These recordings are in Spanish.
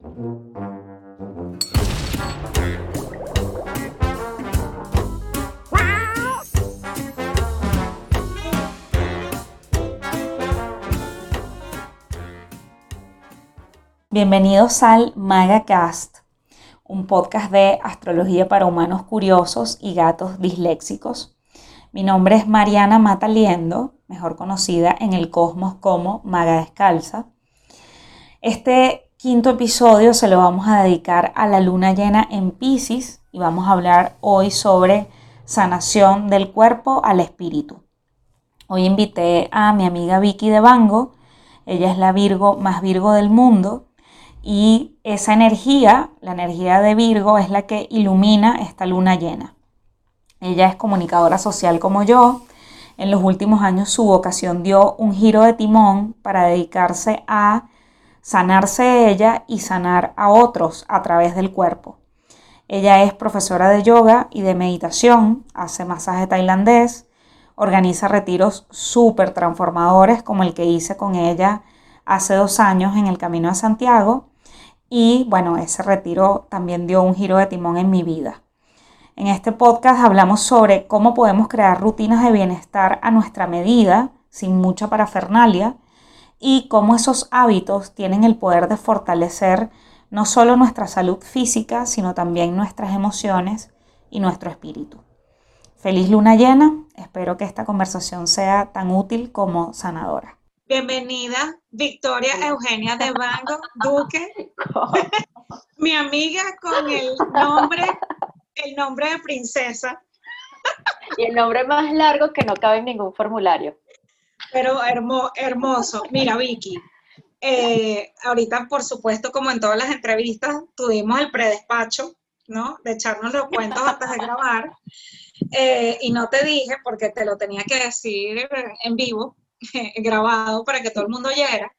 Bienvenidos al MagaCast, un podcast de astrología para humanos curiosos y gatos disléxicos. Mi nombre es Mariana Mataliendo, mejor conocida en el cosmos como Maga Descalza. Este quinto episodio se lo vamos a dedicar a la luna llena en Pisces y vamos a hablar hoy sobre sanación del cuerpo al espíritu. Hoy invité a mi amiga Vicky de Bango, ella es la Virgo más Virgo del mundo y esa energía, la energía de Virgo, es la que ilumina esta luna llena. Ella es comunicadora social como yo. En los últimos años su vocación dio un giro de timón para dedicarse a sanarse ella y sanar a otros a través del cuerpo. Ella es profesora de yoga y de meditación, hace masaje tailandés, organiza retiros súper transformadores como el que hice con ella hace dos años en el Camino a Santiago y bueno, ese retiro también dio un giro de timón en mi vida. En este podcast hablamos sobre cómo podemos crear rutinas de bienestar a nuestra medida, sin mucha parafernalia, y cómo esos hábitos tienen el poder de fortalecer no solo nuestra salud física, sino también nuestras emociones y nuestro espíritu. Feliz luna llena, espero que esta conversación sea tan útil como sanadora. Bienvenida, Victoria Eugenia de Bango Duque, mi amiga con el nombre, el nombre de princesa. Y el nombre más largo que no cabe en ningún formulario. Pero hermoso. Mira, Vicky, eh, ahorita, por supuesto, como en todas las entrevistas, tuvimos el predespacho, ¿no? De echarnos los cuentos antes de grabar. Eh, y no te dije, porque te lo tenía que decir en vivo, grabado para que todo el mundo oyera,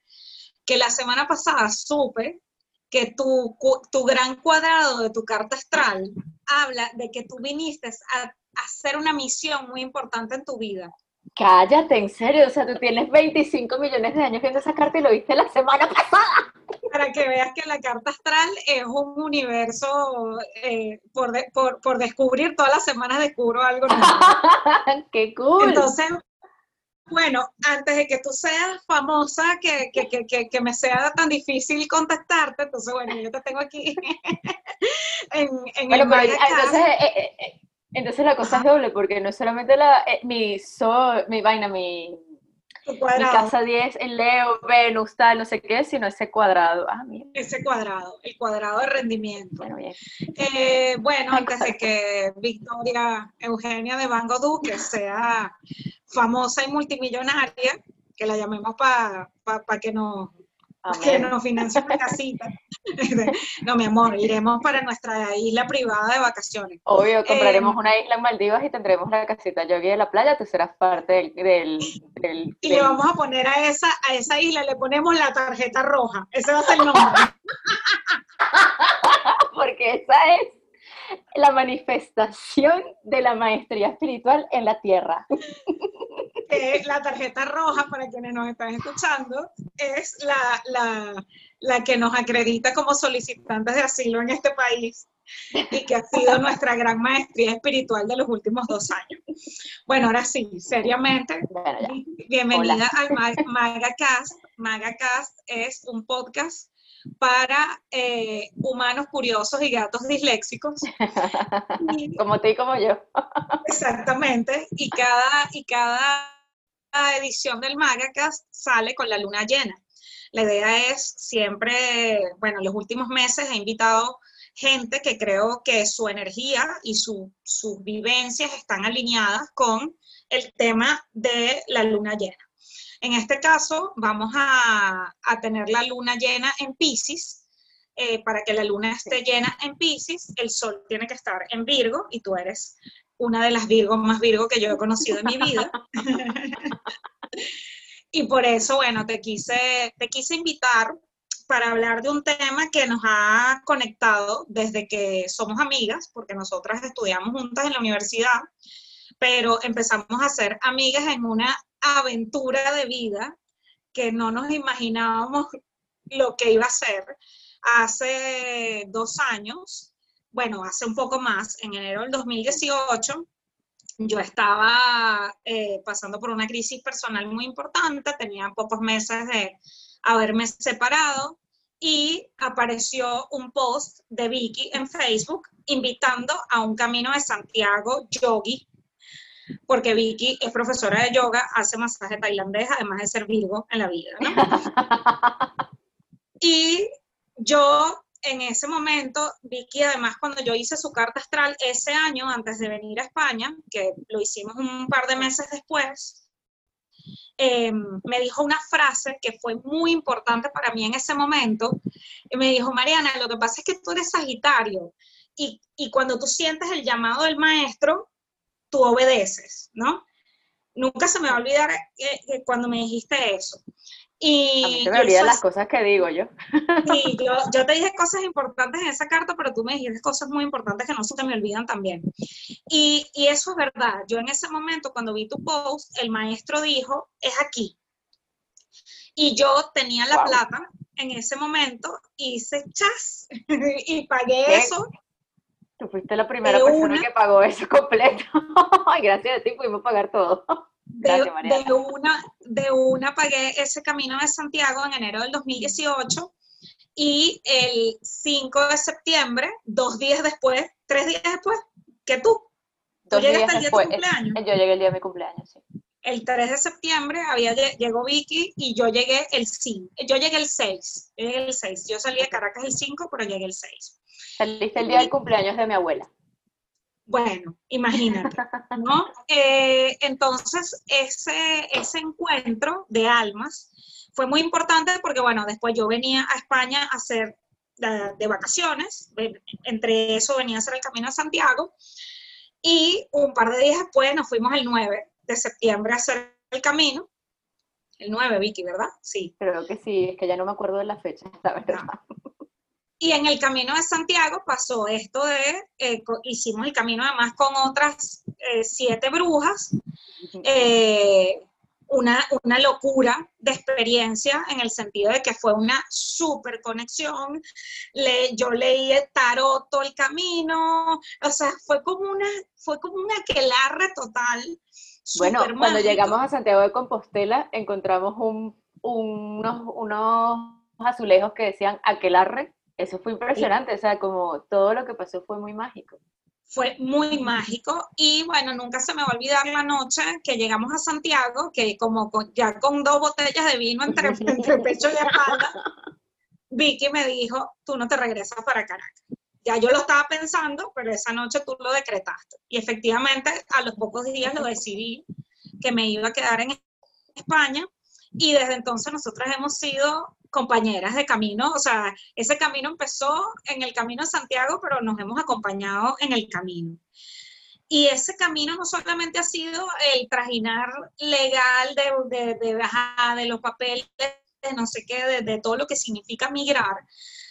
que la semana pasada supe que tu, tu gran cuadrado de tu carta astral habla de que tú viniste a, hacer una misión muy importante en tu vida. Cállate, en serio, o sea, tú tienes 25 millones de años viendo esa carta y lo viste la semana pasada. Para que veas que la carta astral es un universo eh, por, por, por, descubrir, todas las semanas descubro algo nuevo. ¡Qué cool! Entonces, bueno, antes de que tú seas famosa, que, me sea tan difícil contactarte, entonces, bueno, yo te tengo aquí en, en el pero, entonces, eh, eh, entonces la cosa es doble, porque no es solamente la, mi, mi vaina, mi, mi casa 10 en Leo, Venus, tal, no sé qué, sino ese cuadrado. Ah, ese cuadrado, el cuadrado de rendimiento. Bueno, bien. bueno antes de que Victoria Eugenia de Bango Duque sea famosa y multimillonaria, que la llamemos para que nos que nos financie una casita. no, mi amor, iremos para nuestra isla privada de vacaciones. Obvio, compraremos eh, una isla en Maldivas y tendremos una casita. Yo aquí de la playa, tú serás parte del... del, y le vamos a poner a esa, a esa isla, le ponemos la tarjeta roja. Ese va a ser el nombre. Porque esa es la manifestación de la maestría espiritual en la tierra. La tarjeta roja, para quienes nos están escuchando, es la, la, que nos acredita como solicitantes de asilo en este país y que ha sido nuestra gran maestría espiritual de los últimos dos años. Bueno, ahora sí, seriamente, bienvenida al MagaCast. MagaCast es un podcast para eh, humanos curiosos y gatos disléxicos. como tú y como yo. exactamente. Y cada, y cada edición del Magacast sale con la luna llena. La idea es siempre, bueno, los últimos meses he invitado gente que creo que su energía y sus vivencias están alineadas con el tema de la luna llena. En este caso, vamos a, tener la luna llena en Pisces. Eh, para que la luna esté llena en Pisces, el sol tiene que estar en Virgo y tú eres una de las Virgos más Virgo que yo he conocido en mi vida. y por eso, bueno, te quise, te quise invitar para hablar de un tema que nos ha conectado desde que somos amigas, porque nosotras estudiamos juntas en la universidad, pero empezamos a ser amigas en una aventura de vida que no nos imaginábamos lo que iba a ser, hace dos años, bueno, hace un poco más, en enero del 2018, yo estaba eh, pasando por una crisis personal muy importante, tenía pocos meses de haberme separado y apareció un post de Vicky en Facebook invitando a un camino de Santiago yogi, porque Vicky es profesora de yoga, hace masaje tailandés, además de ser Virgo en la vida, ¿no? y yo en ese momento, Vicky, además, cuando yo hice su carta astral ese año, antes de venir a España, que lo hicimos un par de meses después, em, me dijo una frase que fue muy importante para mí en ese momento. Y me dijo, Mariana, lo que pasa es que tú eres Sagitario y, y cuando tú sientes el llamado del maestro, tú obedeces, ¿no? Nunca se me va a olvidar eh, cuando me dijiste eso. Y a mí se me olvidan las cosas que digo yo. Sí, yo, yo, te dije cosas importantes en esa carta, pero tú me dijiste cosas muy importantes que no se me olvidan también. Y, y eso es verdad. Yo en ese momento, cuando vi tu post, el maestro dijo, es aquí. Y yo tenía la plata en ese momento, hice chas y pagué eso. Tú fuiste la primera persona que pagó eso completo. Gracias a ti pudimos pagar todo de, una, de una pagué ese camino de Santiago en enero del 2018 y el 5 de septiembre, dos días después, tres días después, que tú. Tú llegaste el día de tu cumpleaños. Yo llegué el día de mi cumpleaños, sí. El 3 de septiembre había, llegó Vicky y yo llegué el 5. Yo llegué el 6. Yo llegué el 6. Yo salí de Caracas el 5, pero llegué el 6. Saliste el día del cumpleaños de mi abuela. Bueno, imagínate, ¿no? Eh, entonces, ese, ese encuentro de almas fue muy importante porque, bueno, después yo venía a España a hacer de, vacaciones, entre eso venía a hacer el Camino a Santiago, y un par de días después nos fuimos el 9 de septiembre a hacer el camino. El 9, Vicky, ¿verdad? Sí. Creo que sí, es que ya no me acuerdo de la fecha, la verdad. Y en el camino de Santiago pasó esto de, eh, hicimos el camino además con otras eh, siete brujas, eh, una, una, locura de experiencia en el sentido de que fue una súper conexión. Le, yo leí el tarot todo el camino, o sea, fue como una, fue como una aquelarre total. Bueno, cuando llegamos a Santiago de Compostela encontramos un, unos, unos azulejos que decían aquelarre eso fue impresionante, o sea, como todo lo que pasó fue muy mágico. Fue muy mágico y bueno, nunca se me va a olvidar la noche que llegamos a Santiago, que como ya con dos botellas de vino entre, entre pecho y espalda, Vicky me dijo, tú no te regresas para Caracas. Ya yo lo estaba pensando, pero esa noche tú lo decretaste. Y efectivamente, a los pocos días lo decidí que me iba a quedar en España y desde entonces nosotras hemos sido compañeras de camino, o sea, ese camino empezó en el camino de Santiago, pero nos hemos acompañado en el camino. Y ese camino no solamente ha sido el trajinar legal de, de, de, los papeles, de no sé qué, de, de todo lo que significa migrar,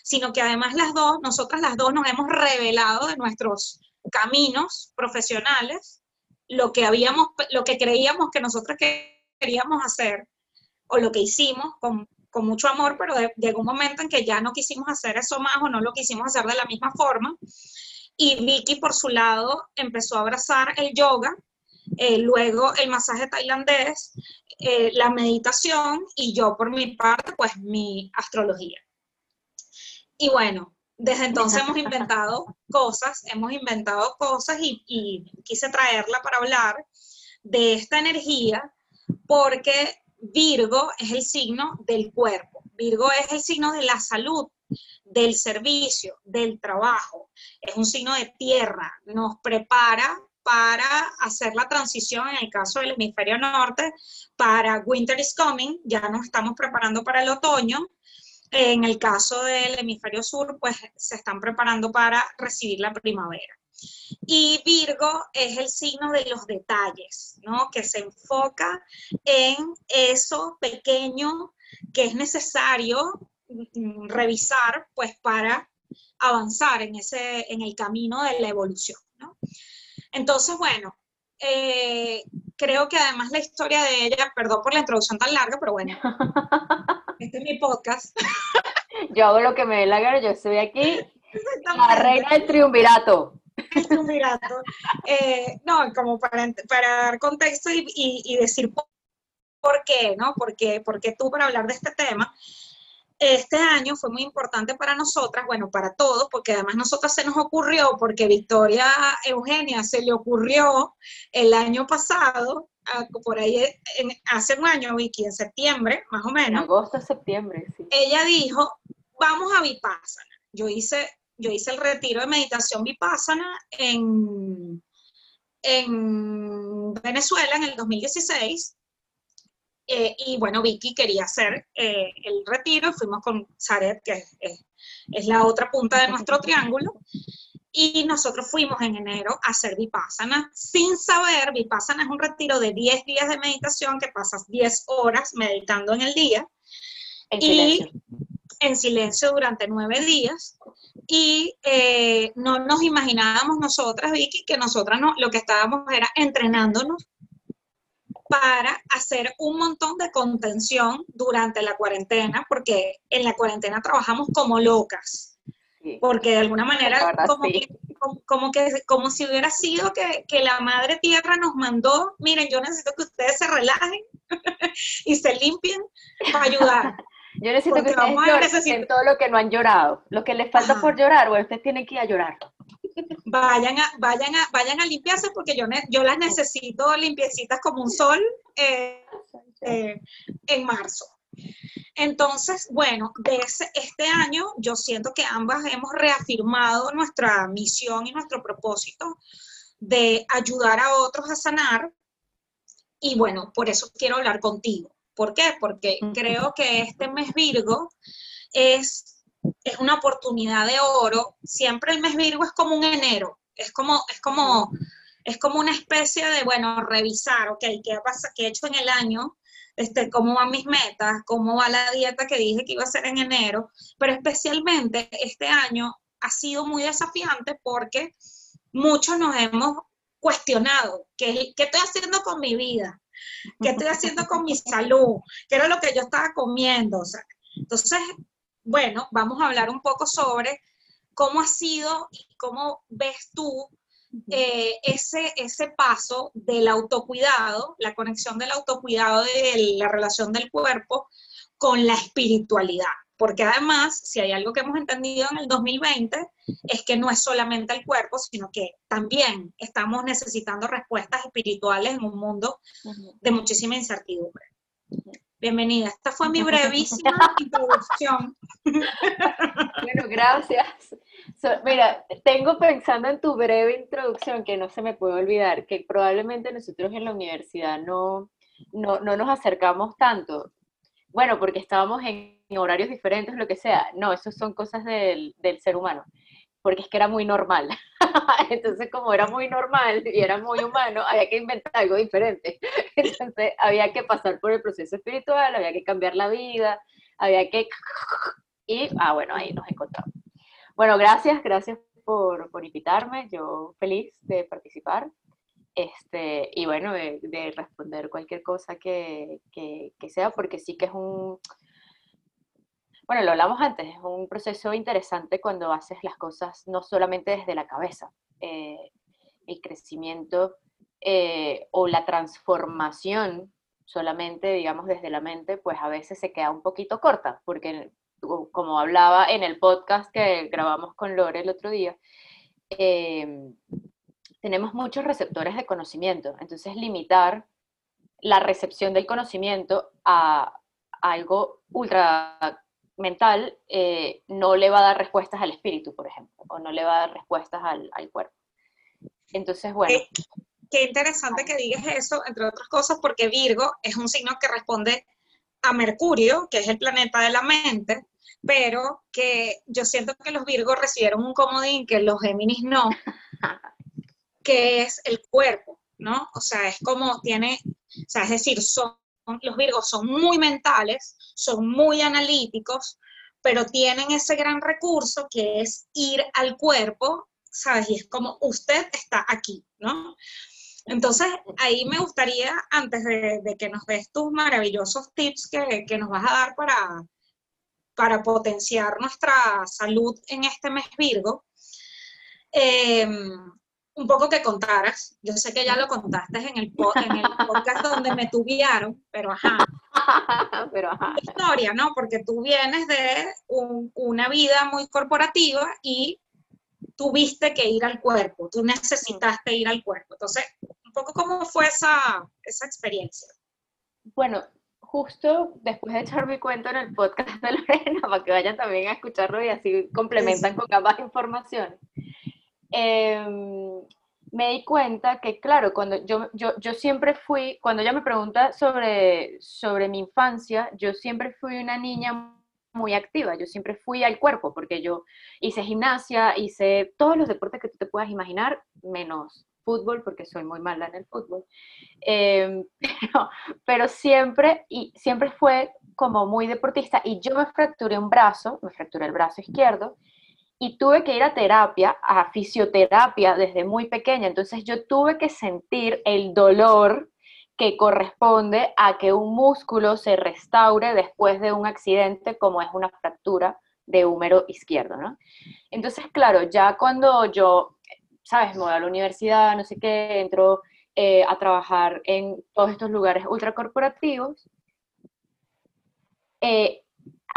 sino que además las dos, nosotras las dos nos hemos revelado de nuestros caminos profesionales, lo que habíamos, lo que creíamos que nosotras queríamos hacer o lo que hicimos con, con mucho amor, pero llegó un momento en que ya no quisimos hacer eso más o no lo quisimos hacer de la misma forma. Y Vicky, por su lado, empezó a abrazar el yoga, eh, luego el masaje tailandés, eh, la meditación y yo, por mi parte, pues mi astrología. Y bueno, desde entonces hemos inventado cosas, hemos inventado cosas y quise traerla para hablar de esta energía porque Virgo es el signo del cuerpo. Virgo es el signo de la salud, del servicio, del trabajo. Es un signo de tierra. Nos prepara para hacer la transición en el caso del hemisferio norte para Winter is Coming, ya nos estamos preparando para el otoño. En el caso del hemisferio sur, pues se están preparando para recibir la primavera. Y Virgo es el signo de los detalles, ¿no? Que se enfoca en eso pequeño que es necesario mm, revisar, pues, para avanzar en, ese, en el camino de la evolución, ¿no? Entonces, bueno, eh, creo que además la historia de ella, perdón por la introducción tan larga, pero bueno, este es mi podcast. yo hago lo que me dé la gana, yo estoy aquí, la reina del triunvirato. Eh, no, como para, dar contexto y, decir por, qué, ¿no? Porque, porque tú para hablar de este tema este año fue muy importante para nosotras, bueno, para todos, porque además nosotras se nos ocurrió, porque Victoria Eugenia se le ocurrió el año pasado, por ahí hace un año, Vicky, en septiembre, más o menos. En agosto, septiembre, sí. Ella dijo, vamos a Vipassana. Yo hice, yo hice el retiro de meditación Vipassana en, en Venezuela en el 2016 eh, y bueno, Vicky quería hacer eh, el retiro, fuimos con Saret, que es, la otra punta de nuestro triángulo, y nosotros fuimos en enero a hacer Vipassana sin saber, Vipassana es un retiro de 10 días de meditación que pasas 10 horas meditando en el día. En silencio. En silencio durante 9 días. Y eh, no nos imaginábamos nosotras, Vicky, que nosotras no, lo que estábamos era entrenándonos para hacer un montón de contención durante la cuarentena, porque en la cuarentena trabajamos como locas. Porque de alguna manera, como, que, como, que, como si hubiera sido que, que, la madre tierra nos mandó, miren, yo necesito que ustedes se relajen y se limpien para ayudar. Yo necesito que ustedes lloren todo lo que no han llorado. Lo que les falta por llorar, bueno, ustedes tienen que ir a llorar vayan a, vayan a, vayan a limpiarse porque yo, yo las necesito limpiecitas como un sol eh, eh, en marzo. Entonces, bueno, de este año yo siento que ambas hemos reafirmado nuestra misión y nuestro propósito de ayudar a otros a sanar. Y bueno, por eso quiero hablar contigo. ¿Por qué? Porque creo que este mes Virgo es es una oportunidad de oro. Siempre el mes Virgo es como un enero, es como, es como, es como una especie de, bueno, revisar, ok, ¿qué pasa? ¿Qué he hecho en el año? Este, cómo van mis metas, cómo va la dieta que dije que iba a hacer en enero, pero especialmente este año ha sido muy desafiante porque muchos nos hemos cuestionado qué, qué estoy haciendo con mi vida, qué estoy haciendo con mi salud, qué era lo que yo estaba comiendo. Entonces, bueno, vamos a hablar un poco sobre cómo ha sido y cómo ves tú eh, ese, ese paso del autocuidado, la conexión del autocuidado de la relación del cuerpo con la espiritualidad. Porque además, si hay algo que hemos entendido en el 2020, es que no es solamente el cuerpo, sino que también estamos necesitando respuestas espirituales en un mundo de muchísima incertidumbre. Bienvenida. Esta fue mi brevísima introducción. Bueno, gracias. mira, tengo pensando en tu breve introducción que no se me puede olvidar, que probablemente nosotros en la universidad no, no, no nos acercamos tanto. Bueno, porque estábamos en horarios diferentes, lo que sea. No, eso son cosas del, del ser humano porque es que era muy normal. Entonces, como era muy normal y era muy humano, había que inventar algo diferente. Entonces, había que pasar por el proceso espiritual, había que cambiar la vida, había que... Y, ah, bueno, ahí nos encontramos. Bueno, gracias, gracias por, por invitarme. Yo feliz de participar. Este, y bueno, de, de responder cualquier cosa que, que, que sea, porque sí que es un, bueno, lo hablamos antes, es un proceso interesante cuando haces las cosas no solamente desde la cabeza. Eh, el crecimiento eh, o la transformación solamente, digamos, desde la mente, pues a veces se queda un poquito corta, porque como hablaba en el podcast que grabamos con Lore el otro día, em, tenemos muchos receptores de conocimiento, entonces limitar la recepción del conocimiento a algo ultra mental eh, no le va a dar respuestas al espíritu, por ejemplo, o no le va a dar respuestas al, cuerpo. Entonces, bueno. Qué, interesante que digas eso, entre otras cosas, porque Virgo es un signo que responde a Mercurio, que es el planeta de la mente, pero que yo siento que los Virgos recibieron un comodín que los Géminis no, que es el cuerpo, ¿no? O sea, es como tiene, o sea, es decir, son los Virgos son muy mentales, son muy analíticos, pero tienen ese gran recurso que es ir al cuerpo, ¿sabes? Y es como usted está aquí, ¿no? Entonces, ahí me gustaría, antes de, que nos des tus maravillosos tips que, nos vas a dar para, para potenciar nuestra salud en este mes Virgo, em, un poco que contaras. Yo sé que ya lo contaste en el, en el podcast donde me tuvieron, pero ajá. pero ajá. Historia, ¿no? Porque tú vienes de una vida muy corporativa y tuviste que ir al cuerpo, tú necesitaste ir al cuerpo. Entonces, un poco cómo fue esa, esa experiencia. Bueno, justo después de echar mi cuento en el podcast de Lorena, para que vayan también a escucharlo y así complementan con ambas informaciones. Em, me di cuenta que, claro, cuando yo, yo, yo, siempre fui, cuando ella me pregunta sobre, sobre mi infancia, yo siempre fui una niña muy activa, yo siempre fui al cuerpo, porque yo hice gimnasia, hice todos los deportes que tú te puedas imaginar, menos fútbol, porque soy muy mala en el fútbol, em, pero, siempre, y siempre fue como muy deportista, y yo me fracturé un brazo, me fracturé el brazo izquierdo, y tuve que ir a terapia, a fisioterapia desde muy pequeña. Entonces yo tuve que sentir el dolor que corresponde a que un músculo se restaure después de un accidente como es una fractura de húmero izquierdo, ¿no? Entonces, claro, ya cuando yo, sabes, me voy a la universidad, no sé qué, entro eh, a trabajar en todos estos lugares ultracorporativos, eh,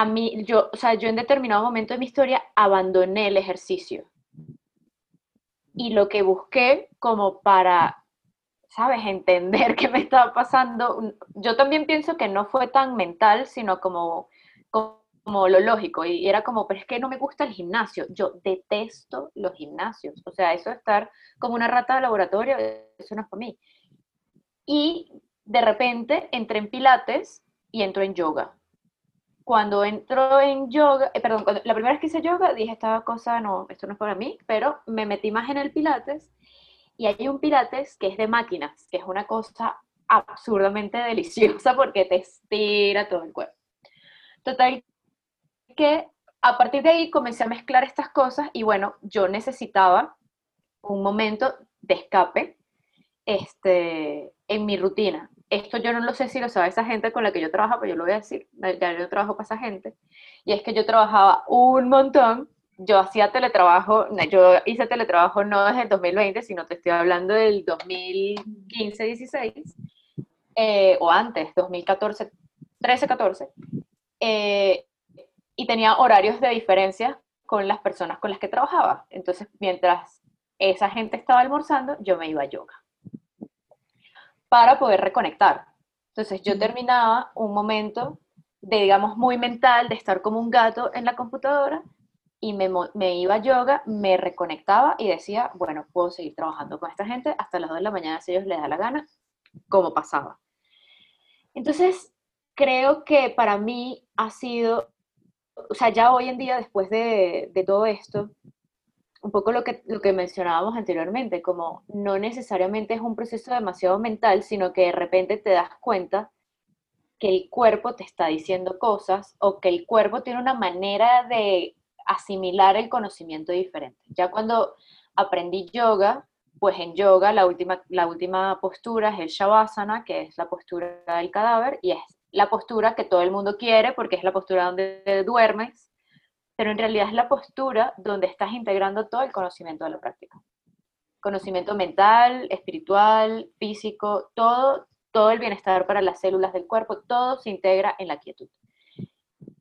a mí, yo, o sea, yo en determinado momento de mi historia abandoné el ejercicio. Y lo que busqué como para, ¿sabes?, entender qué me estaba pasando, yo también pienso que no fue tan mental, sino como, como, lo lógico. Y era como, pero es que no me gusta el gimnasio. Yo detesto los gimnasios. O sea, eso de estar como una rata de laboratorio, eso no es para mí. Y de repente entré en pilates y entro en yoga cuando entró en yoga, eh, perdón, la primera vez que hice yoga dije esta cosa, no, esto no es para mí, pero me metí más en el pilates y hay un pilates que es de máquinas, que es una cosa absurdamente deliciosa porque te estira todo el cuerpo. Total, que a partir de ahí comencé a mezclar estas cosas y bueno, yo necesitaba un momento de escape este, en mi rutina esto yo no lo sé si lo sabe esa gente con la que yo trabajo, pero yo lo voy a decir, ya yo trabajo para esa gente, y es que yo trabajaba un montón, yo hacía teletrabajo, yo hice teletrabajo no desde el 2020, sino te estoy hablando del 2015-16, eh, o antes, 2014, 13-14, eh, y tenía horarios de diferencia con las personas con las que trabajaba. Entonces, mientras esa gente estaba almorzando, yo me iba a yoga para poder reconectar. Entonces yo terminaba un momento de, digamos, muy mental, de estar como un gato en la computadora y me, me, iba a yoga, me reconectaba y decía, bueno, puedo seguir trabajando con esta gente hasta las 2 de la mañana si ellos les da la gana, como pasaba. Entonces, creo que para mí ha sido, o sea, ya hoy en día, después de, de todo esto, un poco lo que, lo que mencionábamos anteriormente, como no necesariamente es un proceso demasiado mental, sino que de repente te das cuenta que el cuerpo te está diciendo cosas o que el cuerpo tiene una manera de asimilar el conocimiento diferente. Ya cuando aprendí yoga, pues en yoga la última, la última postura es el Shavasana, que es la postura del cadáver, y es la postura que todo el mundo quiere porque es la postura donde duermes pero en realidad es la postura donde estás integrando todo el conocimiento de la práctica. Conocimiento mental, espiritual, físico, todo, todo el bienestar para las células del cuerpo, todo se integra en la quietud.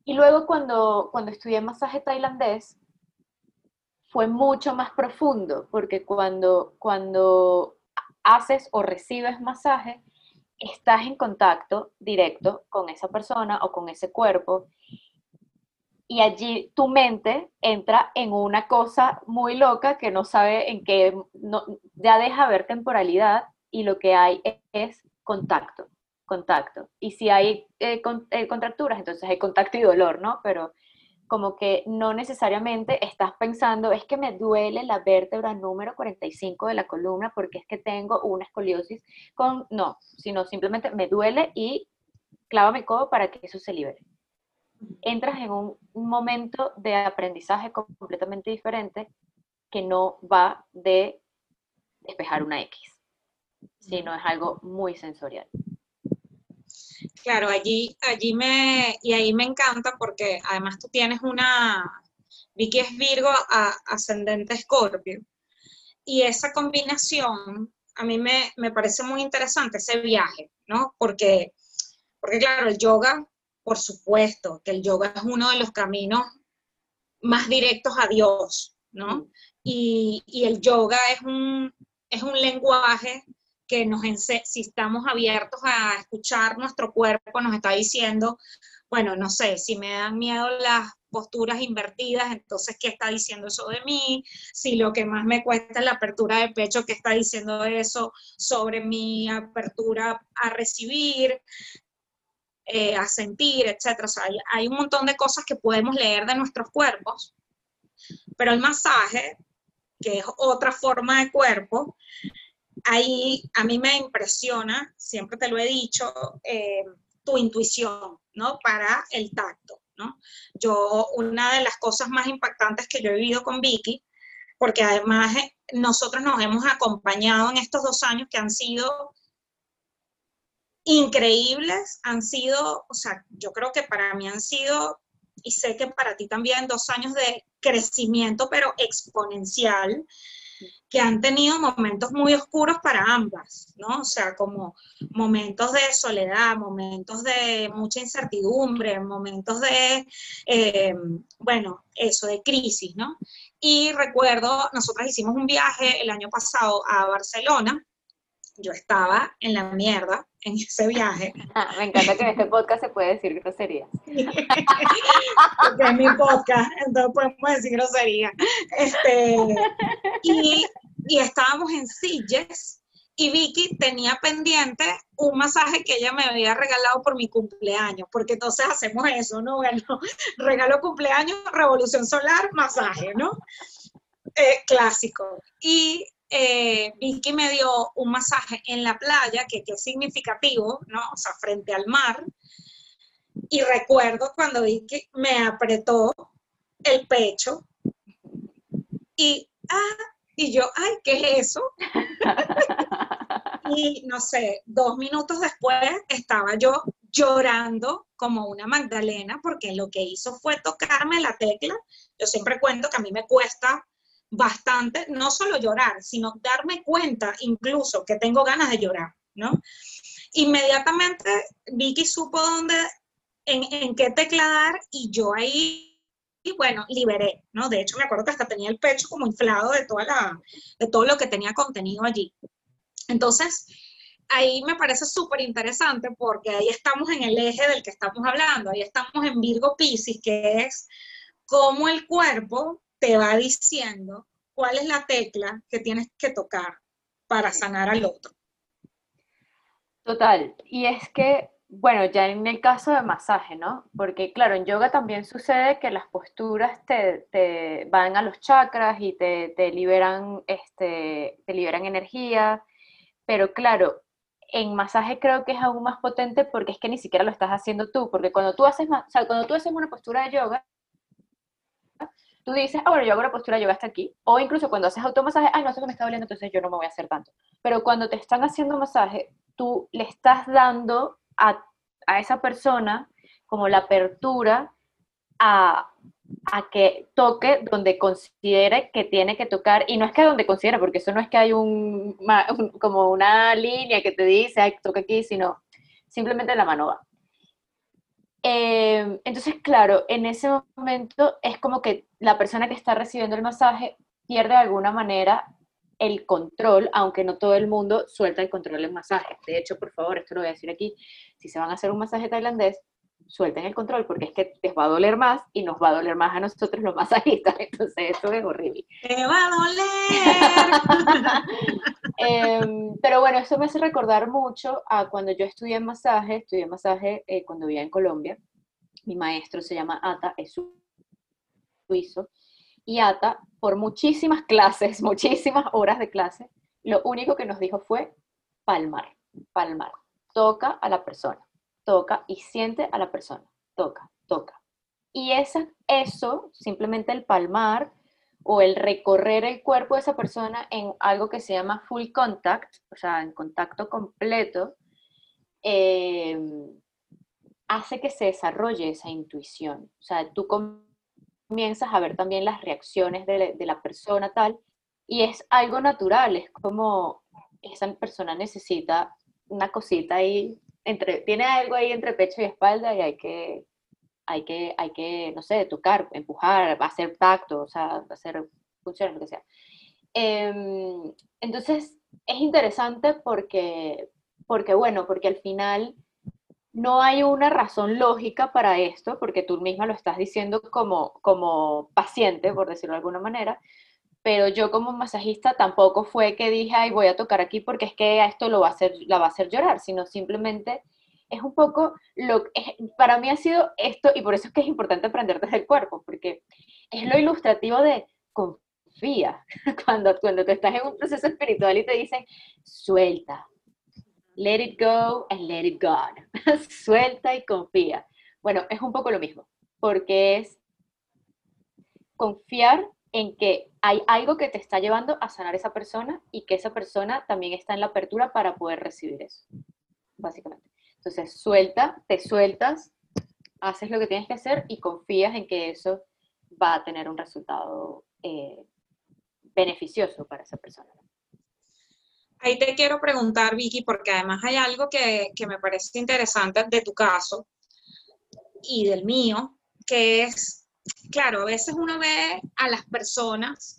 Y luego cuando, cuando estudié masaje tailandés, fue mucho más profundo, porque cuando, cuando haces o recibes masaje, estás en contacto directo con esa persona o con ese cuerpo y allí tu mente entra en una cosa muy loca que no sabe en qué, no, ya deja ver temporalidad y lo que hay es contacto, contacto. Y si hay eh, eh, contracturas, entonces hay contacto y dolor, ¿no? Pero como que no necesariamente estás pensando, es que me duele la vértebra número 45 de la columna porque es que tengo una escoliosis con, no, sino simplemente me duele y clávame el codo para que eso se libere entras en un, momento de aprendizaje completamente diferente que no va de despejar una X, sino es algo muy sensorial. Claro, allí, allí me, y ahí me encanta porque además tú tienes una, Vicky es Virgo ascendente Escorpio, y esa combinación a mí me, me, parece muy interesante, ese viaje, ¿no? Porque, porque claro, el yoga, por supuesto, que el yoga es uno de los caminos más directos a Dios, ¿no? Y, y el yoga es un, es un lenguaje que nos si estamos abiertos a escuchar nuestro cuerpo, nos está diciendo, bueno, no sé, si me dan miedo las posturas invertidas, entonces, ¿qué está diciendo eso de mí? Si lo que más me cuesta es la apertura de pecho, ¿qué está diciendo eso sobre mi apertura a recibir? Eh, a sentir, etcétera. O sea, hay, hay, un montón de cosas que podemos leer de nuestros cuerpos, pero el masaje, que es otra forma de cuerpo, ahí a mí me impresiona, siempre te lo he dicho, eh, tu intuición, ¿no? Para el tacto, ¿no? Yo, una de las cosas más impactantes que yo he vivido con Vicky, porque además eh, nosotros nos hemos acompañado en estos dos años que han sido increíbles, han sido, o sea, yo creo que para mí han sido, y sé que para ti también, dos años de crecimiento, pero exponencial, que han tenido momentos muy oscuros para ambas, ¿no? O sea, como momentos de soledad, momentos de mucha incertidumbre, momentos de, eh, bueno, eso, de crisis, ¿no? Y recuerdo, nosotras hicimos un viaje el año pasado a Barcelona, yo estaba en la mierda en ese viaje. Ah, me encanta que en este podcast se puede decir grosería. Porque es mi podcast, entonces podemos decir grosería. Este, y, y estábamos en Silles y Vicky tenía pendiente un masaje que ella me había regalado por mi cumpleaños, porque entonces hacemos eso, ¿no? Bueno, regalo cumpleaños, revolución solar, masaje, ¿no? Eh, clásico. Y eh, Vicky me dio un masaje en la playa, que, es significativo, ¿no? O sea, frente al mar. Y recuerdo cuando Vicky me apretó el pecho y, ah, y yo, ay, ¿qué es eso? y no sé, dos minutos después estaba yo llorando como una Magdalena porque lo que hizo fue tocarme la tecla. Yo siempre cuento que a mí me cuesta bastante, no solo llorar, sino darme cuenta incluso que tengo ganas de llorar, ¿no? Inmediatamente Vicky supo dónde, en, qué tecla dar y yo ahí, y bueno, liberé, ¿no? De hecho, me acuerdo que hasta tenía el pecho como inflado de, toda la, de todo lo que tenía contenido allí. Entonces, ahí me parece súper interesante porque ahí estamos en el eje del que estamos hablando, ahí estamos en Virgo Pisces, que es cómo el cuerpo te va diciendo cuál es la tecla que tienes que tocar para sanar al otro. Total, y es que, bueno, ya en el caso de masaje, ¿no? Porque claro, en yoga también sucede que las posturas te, van a los chakras y te, liberan, este, te liberan energía, pero claro, en masaje creo que es aún más potente porque es que ni siquiera lo estás haciendo tú, porque cuando tú haces, o sea, cuando tú haces una postura de yoga, tú dices, ah, bueno, yo hago la postura yoga hasta aquí. O incluso cuando haces automasaje, ay, no, eso me está doliendo, entonces yo no me voy a hacer tanto. Pero cuando te están haciendo masaje, tú le estás dando a, a esa persona como la apertura a, a, que toque donde considere que tiene que tocar, y no es que donde considere, porque eso no es que hay un, como una línea que te dice, ay, toca aquí, sino simplemente la mano va. Em, entonces, claro, en ese momento es como que la persona que está recibiendo el masaje pierde de alguna manera el control, aunque no todo el mundo suelta el control del masaje. De hecho, por favor, esto lo voy a decir aquí, si se van a hacer un masaje tailandés, suelten el control porque es que les va a doler más y nos va a doler más a nosotros los masajistas, entonces eso es horrible. ¡Te va a doler! Em, pero bueno, eso me hace recordar mucho a cuando yo estudié masaje, estudié masaje eh, cuando vivía en Colombia, mi maestro se llama Ata, es suizo, y Ata, por muchísimas clases, muchísimas horas de clase, lo único que nos dijo fue palmar, palmar, toca a la persona toca y siente a la persona, toca, toca. Y esa, eso, simplemente el palmar o el recorrer el cuerpo de esa persona en algo que se llama full contact, o sea, en contacto completo, eh, hace que se desarrolle esa intuición. O sea, tú comienzas a ver también las reacciones de, la persona tal, y es algo natural, es como esa persona necesita una cosita ahí, entre, tiene algo ahí entre pecho y espalda y hay que, hay que, hay que, no sé, tocar, empujar, hacer tacto, o sea, hacer funciones, lo que sea. Em, entonces, es interesante porque, porque, bueno, porque al final no hay una razón lógica para esto, porque tú misma lo estás diciendo como, como paciente, por decirlo de alguna manera, pero yo como masajista tampoco fue que dije, ay, voy a tocar aquí porque es que esto lo va a hacer, la va a hacer llorar, sino simplemente es un poco lo que para mí ha sido esto, y por eso es que es importante aprender desde el cuerpo, porque es lo ilustrativo de confía, cuando, cuando tú estás en un proceso espiritual y te dicen, suelta, let it go and let it go, suelta y confía. Bueno, es un poco lo mismo, porque es confiar en que hay algo que te está llevando a sanar esa persona y que esa persona también está en la apertura para poder recibir eso, básicamente. Entonces, suelta, te sueltas, haces lo que tienes que hacer y confías en que eso va a tener un resultado eh, beneficioso para esa persona. Ahí te quiero preguntar, Vicky, porque además hay algo que, que me parece interesante de tu caso y del mío, que es, claro, a veces uno ve a las personas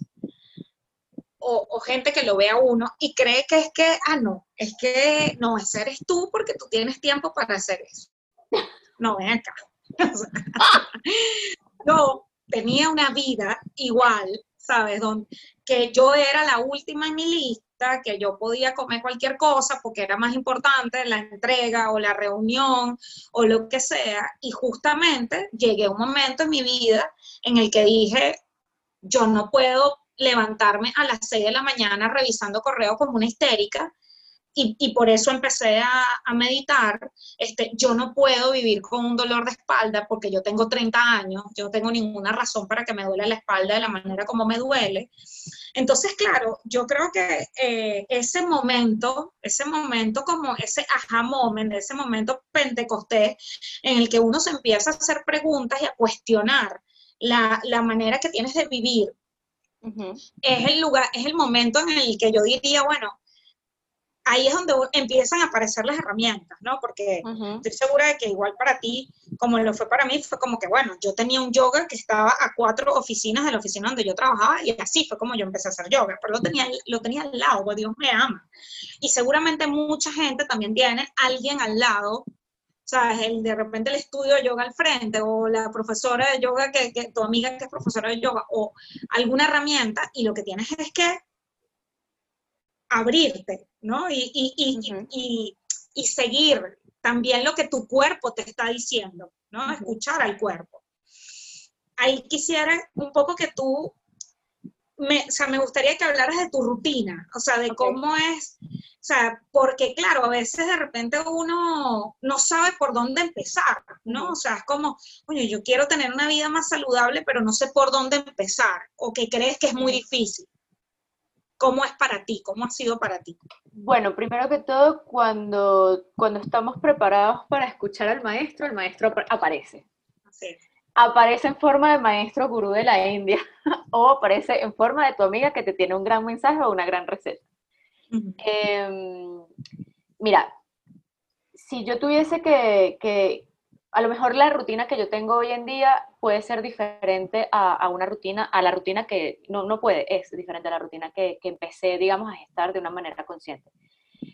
o, gente que lo ve a uno y cree que es que, ah, no, es que no, ese eres tú porque tú tienes tiempo para hacer eso. No, ven acá. yo tenía una vida igual, ¿sabes? Donde, que yo era la última en mi lista, que yo podía comer cualquier cosa porque era más importante la entrega o la reunión o lo que sea. Y justamente llegué a un momento en mi vida en el que dije, yo no puedo levantarme a las 6 de la mañana revisando correo como una histérica. Y, por eso empecé a, meditar. Este, yo no puedo vivir con un dolor de espalda porque yo tengo 30 años, yo no tengo ninguna razón para que me duele la espalda de la manera como me duele. Entonces, claro, yo creo que eh, ese momento, ese momento como ese aha moment, ese momento pentecostés en el que uno se empieza a hacer preguntas y a cuestionar la, la manera que tienes de vivir, es el lugar, es el momento en el que yo diría, bueno, ahí es donde empiezan a aparecer las herramientas, ¿no? Porque estoy segura de que igual para ti, como lo fue para mí, fue como que, bueno, yo tenía un yoga que estaba a cuatro oficinas de la oficina donde yo trabajaba y así fue como yo empecé a hacer yoga, pero lo tenía, lo tenía al lado, porque Dios me ama. Y seguramente mucha gente también tiene alguien al lado ¿sabes? El, de repente el estudio de yoga al frente o la profesora de yoga, que, que, tu amiga que es profesora de yoga, o alguna herramienta, y lo que tienes es que abrirte, ¿no? Y, y, y, seguir también lo que tu cuerpo te está diciendo, ¿no? Escuchar al cuerpo. Ahí quisiera un poco que tú me, o sea, me gustaría que hablaras de tu rutina, o sea, de cómo es, o sea, porque claro, a veces de repente uno no sabe por dónde empezar, ¿no? O sea, es como, oye, yo quiero tener una vida más saludable, pero no sé por dónde empezar, o que crees que es muy difícil. ¿Cómo es para ti? ¿Cómo ha sido para ti? Bueno, primero que todo, cuando, cuando estamos preparados para escuchar al maestro, el maestro aparece. Así aparece en forma de maestro gurú de la India o aparece en forma de tu amiga que te tiene un gran mensaje o una gran receta. Em, mira, si yo tuviese que, a lo mejor la rutina que yo tengo hoy en día puede ser diferente a, una rutina, a la rutina que, no, no puede, es diferente a la rutina que, que empecé, digamos, a estar de una manera consciente.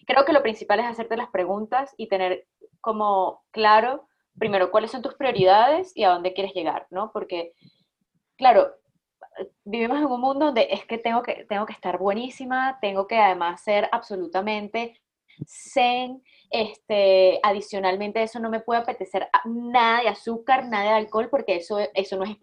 Creo que lo principal es hacerte las preguntas y tener como claro primero, cuáles son tus prioridades y a dónde quieres llegar, ¿no? Porque, claro, vivimos en un mundo donde es que tengo que, tengo que estar buenísima, tengo que además ser absolutamente zen, este, adicionalmente eso no me puede apetecer nada de azúcar, nada de alcohol, porque eso, eso no es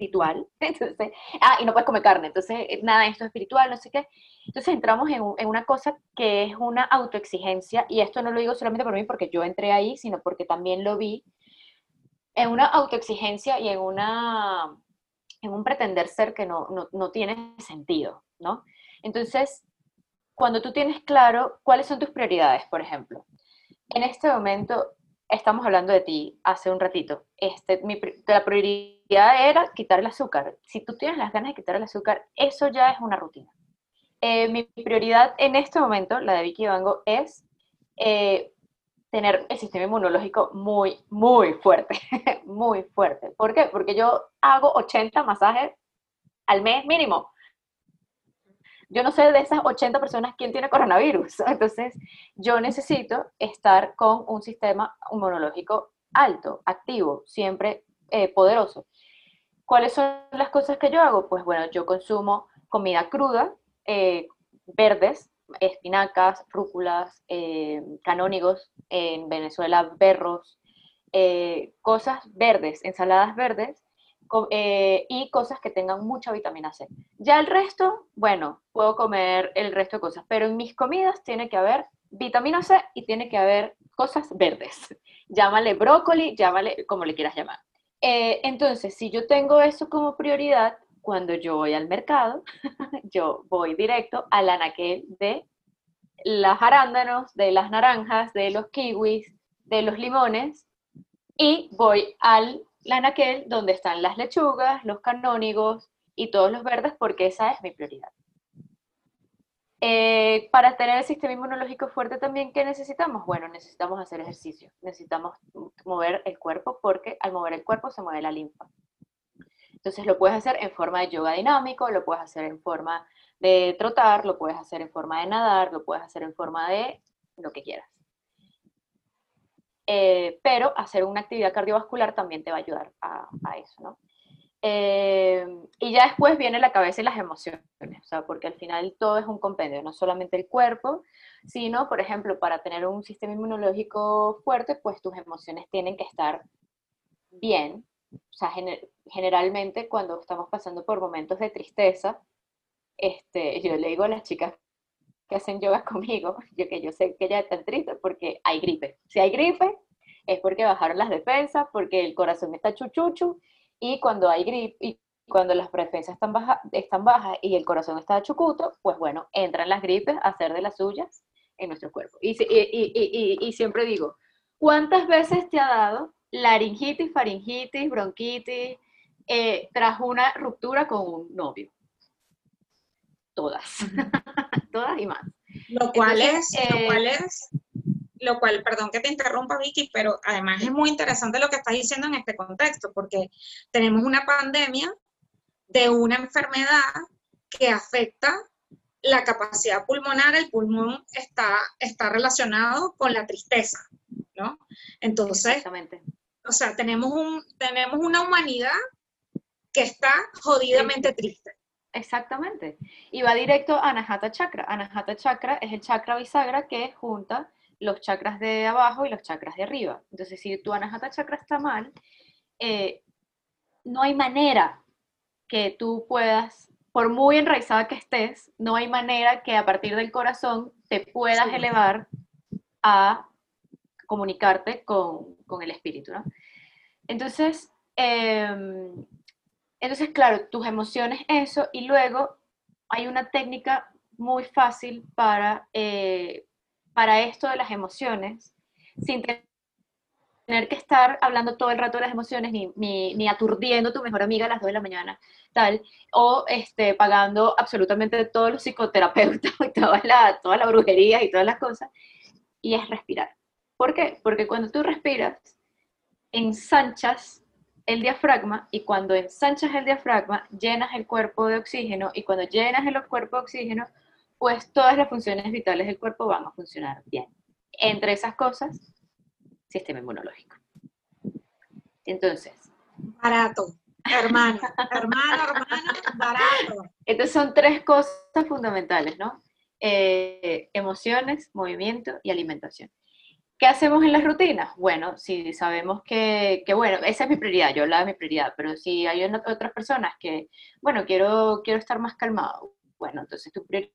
espiritual. Entonces, ah, y no puedes comer carne, entonces eh, nada, esto es espiritual, no sé qué. Entonces entramos en, en, una cosa que es una autoexigencia, y esto no lo digo solamente por mí porque yo entré ahí, sino porque también lo vi, en una autoexigencia y en, una, en un pretender ser que no, no, no tiene sentido, ¿no? Entonces, cuando tú tienes claro cuáles son tus prioridades, por ejemplo, en este momento estamos hablando de ti hace un ratito. Este, mi, la prioridad era quitar el azúcar. Si tú tienes las ganas de quitar el azúcar, eso ya es una rutina. Eh, mi prioridad en este momento, la de Vicky Vango, es eh, tener el sistema inmunológico muy, muy fuerte, muy fuerte. ¿Por qué? Porque yo hago 80 masajes al mes mínimo. Yo no sé de esas 80 personas quién tiene coronavirus. Entonces, yo necesito estar con un sistema inmunológico alto, activo, siempre eh, poderoso. ¿Cuáles son las cosas que yo hago? Pues bueno, yo consumo comida cruda, eh, verdes, espinacas, rúculas, eh, canónigos, en Venezuela berros, cosas verdes, ensaladas verdes, eh, y cosas que tengan mucha vitamina C. Ya el resto, bueno, puedo comer el resto de cosas, pero en mis comidas tiene que haber vitamina C y tiene que haber cosas verdes. Llámale brócoli, llámale como le quieras llamar. Eh, entonces, si yo tengo eso como prioridad, cuando yo voy al mercado, yo voy directo al anaquel de las arándanos, de las naranjas, de los kiwis, de los limones, y voy al la anaquel, donde están las lechugas, los canónigos y todos los verdes, porque esa es mi prioridad. Eh, para tener el sistema inmunológico fuerte también, ¿qué necesitamos? Bueno, necesitamos hacer ejercicio, necesitamos mover el cuerpo porque al mover el cuerpo se mueve la linfa. Entonces lo puedes hacer en forma de yoga dinámico, lo puedes hacer en forma de trotar, lo puedes hacer en forma de nadar, lo puedes hacer en forma de lo que quieras. Eh, pero hacer una actividad cardiovascular también te va a ayudar a, eso, ¿no? Eh, y ya después viene la cabeza y las emociones, porque al final todo es un compendio, no solamente el cuerpo, sino, por ejemplo, para tener un sistema inmunológico fuerte, pues tus emociones tienen que estar bien. O sea, generalmente cuando estamos pasando por momentos de tristeza, este, yo le digo a las chicas que hacen yoga conmigo, yo que yo sé que ella está triste porque hay gripe. Si hay gripe es porque bajaron las defensas, porque el corazón está chuchuchu y cuando hay gripe y cuando las defensas están, baja, están bajas y el corazón está chucuto, pues bueno, entran las gripes a hacer de las suyas en nuestro cuerpo. Y, y siempre digo, ¿cuántas veces te ha dado laringitis, faringitis, bronquitis eh, tras una ruptura con un novio? Todas. todas y más. Lo cual es, lo eh, cual es, lo cual, perdón que te interrumpa Vicky, pero además es muy interesante lo que estás diciendo en este contexto, porque tenemos una pandemia de una enfermedad que afecta la capacidad pulmonar, el pulmón está, está relacionado con la tristeza, ¿no? Entonces, o sea, tenemos, un, tenemos una humanidad que está jodidamente triste. Exactamente. Y va directo a Anahata Chakra. Anahata Chakra es el chakra bisagra que junta los chakras de abajo y los chakras de arriba. Entonces, si tu Anahata Chakra está mal, eh, no hay manera que tú puedas, por muy enraizada que estés, no hay manera que a partir del corazón te puedas elevar a comunicarte con, el espíritu, ¿no? Entonces, eh, entonces, claro, tus emociones, eso, y luego hay una técnica muy fácil para, eh, para esto de las emociones, sin tener que estar hablando todo el rato de las emociones, ni, ni, aturdiendo a tu mejor amiga a las 2 de la mañana, tal, o este, pagando absolutamente todos los psicoterapeutas y toda la, toda la brujería y todas las cosas, y es respirar. ¿Por qué? Porque cuando tú respiras, ensanchas el diafragma y cuando ensanchas el diafragma, llenas el cuerpo de oxígeno y cuando llenas el cuerpo de oxígeno, pues todas las funciones vitales del cuerpo van a funcionar bien. Entre esas cosas, sistema inmunológico. Entonces. Barato, hermano, hermano, hermano, barato. Entonces son tres cosas fundamentales, ¿no? Eh, emociones, movimiento y alimentación. ¿Qué hacemos en las rutinas? Bueno, si sabemos que, bueno, esa es mi prioridad, yo la de mi prioridad, pero si hay otras personas que, bueno, quiero, quiero estar más calmado, bueno, entonces tu prioridad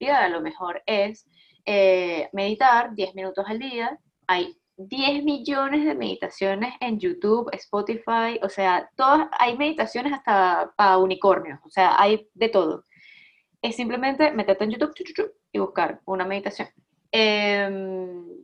a lo mejor es eh, meditar 10 minutos al día. Hay 10 millones de meditaciones en YouTube, Spotify, o sea, todas, hay meditaciones hasta para unicornios, o sea, hay de todo. Es simplemente meterte en YouTube y buscar una meditación. Em,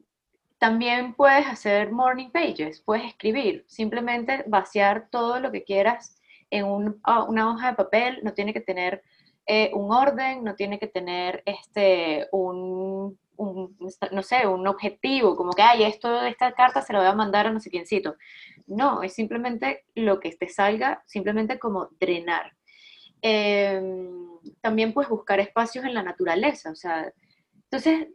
también puedes hacer morning pages, puedes escribir, simplemente vaciar todo lo que quieras en ah, una hoja de papel, no tiene que tener eh, un orden, no tiene que tener este, un, no sé, un objetivo, como que, ay, esto esta carta se la voy a mandar a no sé quiéncito. No, es simplemente lo que te salga, simplemente como drenar. Em, también puedes buscar espacios en la naturaleza, o sea, entonces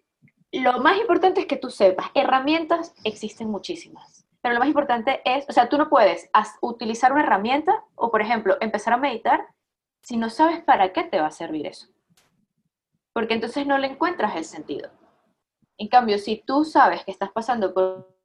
lo más importante es que tú sepas, herramientas existen muchísimas, pero lo más importante es, o sea, tú no puedes utilizar una herramienta o, por ejemplo, empezar a meditar si no sabes para qué te va a servir eso. Porque entonces no le encuentras el sentido. En cambio, si tú sabes que estás pasando por,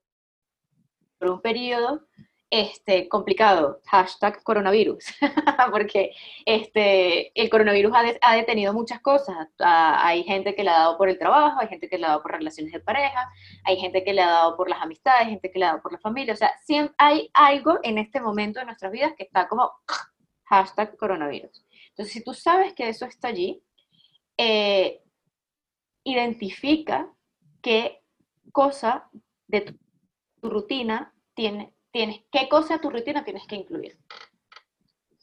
un periodo este, complicado, hashtag coronavirus, porque este, el coronavirus ha, detenido muchas cosas. Ah, hay gente que le ha dado por el trabajo, hay gente que le ha dado por relaciones de pareja, hay gente que le ha dado por las amistades, gente que le ha dado por la familia. O sea, siempre hay algo en este momento de nuestras vidas que está como hashtag coronavirus. Entonces, si tú sabes que eso está allí, eh, identifica qué cosa de tu rutina tiene tienes, qué cosa de tu rutina tienes que incluir.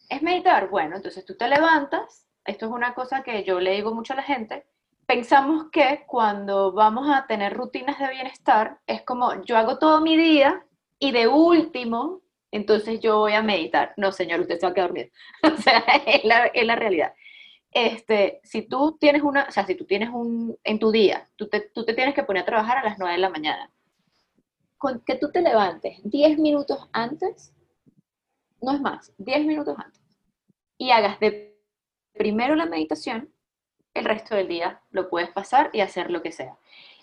¿Es meditar? Bueno, entonces tú te levantas, esto es una cosa que yo le digo mucho a la gente, pensamos que cuando vamos a tener rutinas de bienestar, es como yo hago todo mi día y de último, entonces yo voy a meditar. No, señor, usted se va a quedar dormido. o sea, es la, es la, realidad. Este, si tú tienes una, o sea, si tú tienes un, en tu día, tú te, tú te tienes que poner a trabajar a las 9 de la mañana con que tú te levantes 10 minutos antes, no es más, 10 minutos antes, y hagas de primero la meditación, el resto del día lo puedes pasar y hacer lo que sea.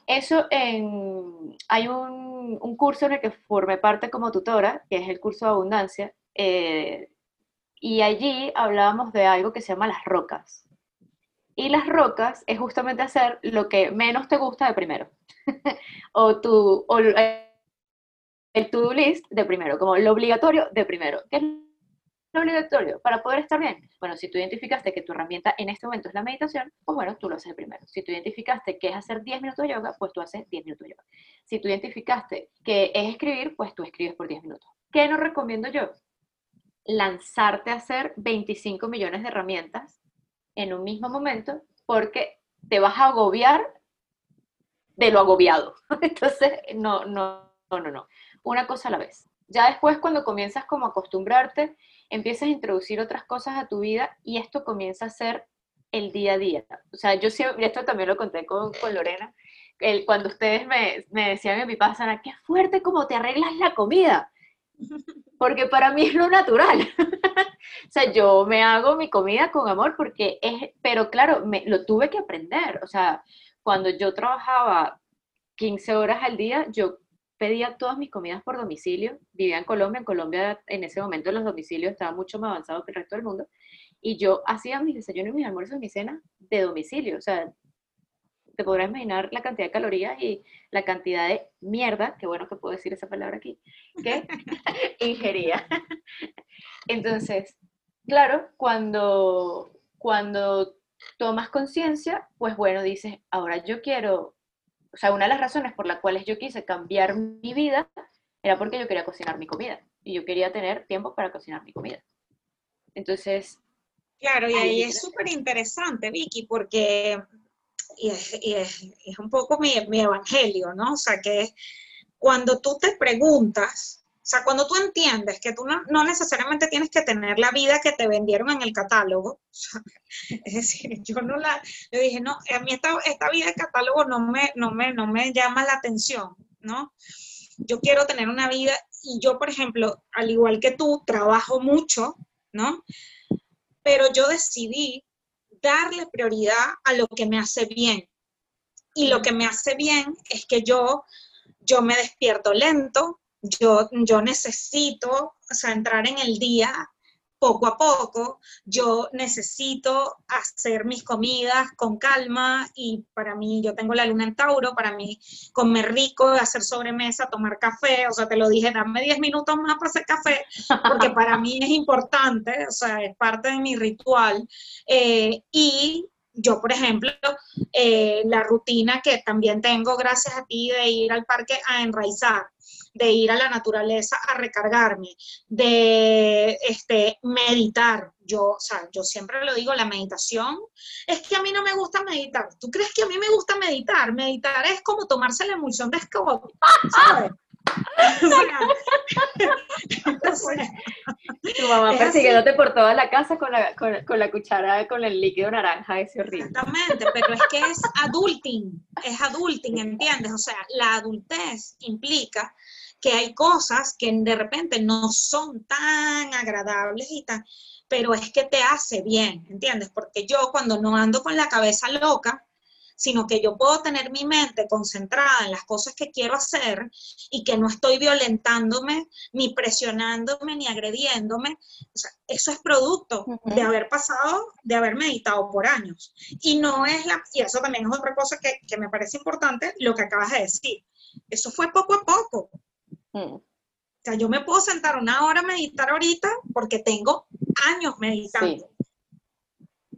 Eso en, hay un, un, curso en el que formé parte como tutora, que es el curso de abundancia, eh, y allí hablábamos de algo que se llama las rocas. Y las rocas es justamente hacer lo que menos te gusta de primero. o, tu, o el to-do list de primero, como lo obligatorio de primero. ¿Qué es lo obligatorio? Para poder estar bien. Bueno, si tú identificaste que tu herramienta en este momento es la meditación, pues bueno, tú lo haces primero. Si tú identificaste que es hacer 10 minutos de yoga, pues tú haces 10 minutos de yoga. Si tú identificaste que es escribir, pues tú escribes por 10 minutos. ¿Qué no recomiendo yo? Lanzarte a hacer 25 millones de herramientas en un mismo momento porque te vas a agobiar de lo agobiado. Entonces, no, no, no, no, no una cosa a la vez. Ya después cuando comienzas como a acostumbrarte, empiezas a introducir otras cosas a tu vida y esto comienza a ser el día a día. O sea, yo siempre, esto también lo conté con, con Lorena, el, cuando ustedes me, me decían en mi pasana, qué fuerte como te arreglas la comida, porque para mí es lo natural. o sea, yo me hago mi comida con amor porque es, pero claro, me, lo tuve que aprender. O sea, cuando yo trabajaba 15 horas al día, yo pedía todas mis comidas por domicilio, vivía en Colombia, en Colombia en ese momento los domicilios estaban mucho más avanzados que el resto del mundo, y yo hacía mis desayunos, mis almuerzos, mis cenas de domicilio, o sea, te podrás imaginar la cantidad de calorías y la cantidad de mierda, qué bueno que puedo decir esa palabra aquí, que ingería. Entonces, claro, cuando, cuando tomas conciencia, pues bueno, dices, ahora yo quiero o sea, una de las razones por las cuales yo quise cambiar mi vida era porque yo quería cocinar mi comida y yo quería tener tiempo para cocinar mi comida. Entonces... Claro, y ahí es súper interesante, Vicky, porque y es, un poco mi, mi, evangelio, ¿no? O sea, que cuando tú te preguntas, o sea, cuando tú entiendes que tú no, necesariamente tienes que tener la vida que te vendieron en el catálogo, es decir, yo no la, yo dije, no, a mí esta, esta vida de catálogo no me, no, me, no me llama la atención, ¿no? Yo quiero tener una vida, y yo, por ejemplo, al igual que tú, trabajo mucho, ¿no? Pero yo decidí darle prioridad a lo que me hace bien. Y lo que me hace bien es que yo, yo me despierto lento, yo, yo necesito o entrar en el día poco a poco, yo necesito hacer mis comidas con calma y para mí, yo tengo la luna en Tauro, para mí comer rico, hacer sobremesa, tomar café, o sea, te lo dije, dame 10 minutos más para hacer café, porque para mí es importante, o sea, es parte de mi ritual. Eh, y yo, por ejemplo, eh, la rutina que también tengo gracias a ti de ir al parque a enraizar, de ir a la naturaleza a recargarme, de este, meditar. Yo, o sea, yo siempre lo digo, la meditación es que a mí no me gusta meditar. ¿Tú crees que a mí me gusta meditar? Meditar es como tomarse la emulsión de Scott, ¿sabes? tu mamá persiguiéndote por toda la casa con la, con, la cuchara con el líquido naranja ese horrible. Exactamente, pero es que es adulting, es adulting, ¿entiendes? O sea, la adultez implica que hay cosas que de repente no son tan agradables y tan, pero es que te hace bien, ¿entiendes? Porque yo cuando no ando con la cabeza loca, sino que yo puedo tener mi mente concentrada en las cosas que quiero hacer y que no estoy violentándome, ni presionándome, ni agrediéndome. eso es producto de haber pasado, de haber meditado por años. Y no es la, y eso también es otra cosa que, me parece importante, lo que acabas de decir. Eso fue poco a poco. Mm. O sea, yo me puedo sentar una hora a meditar ahorita porque tengo años meditando.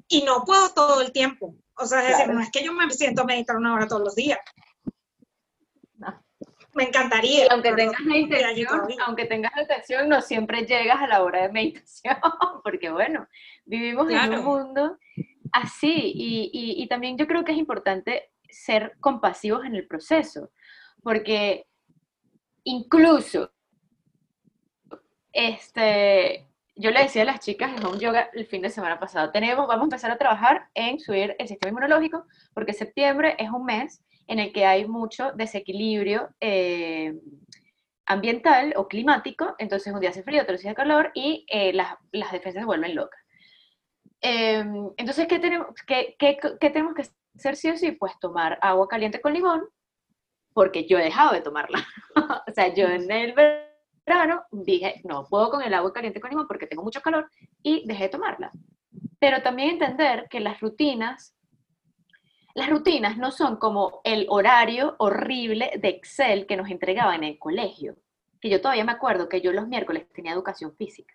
Y no puedo todo el tiempo. O sea, es decir, no es que yo me siento a meditar una hora todos los días. Me encantaría. aunque tengas la intención, aunque tengas la intención, no siempre llegas a la hora de meditación, porque bueno, vivimos en un mundo así y, y, y también yo creo que es importante ser compasivos en el proceso, porque incluso este, yo le decía a las chicas en Home Yoga el fin de semana pasado, tenemos, vamos a empezar a trabajar en subir el sistema inmunológico, porque septiembre es un mes en el que hay mucho desequilibrio eh, ambiental o climático, entonces un día hace frío, otro día hace calor y eh, las, defensas se vuelven locas. Em, entonces, ¿qué tenemos, qué, qué tenemos que hacer sí o sí? Pues tomar agua caliente con limón, porque yo he dejado de tomarla. o sea, yo en el verano dije, no puedo con el agua caliente con limón porque tengo mucho calor y dejé de tomarla. Pero también entender que las rutinas, las rutinas no son como el horario horrible de Excel que nos entregaban en el colegio, que yo todavía me acuerdo que yo los miércoles tenía educación física.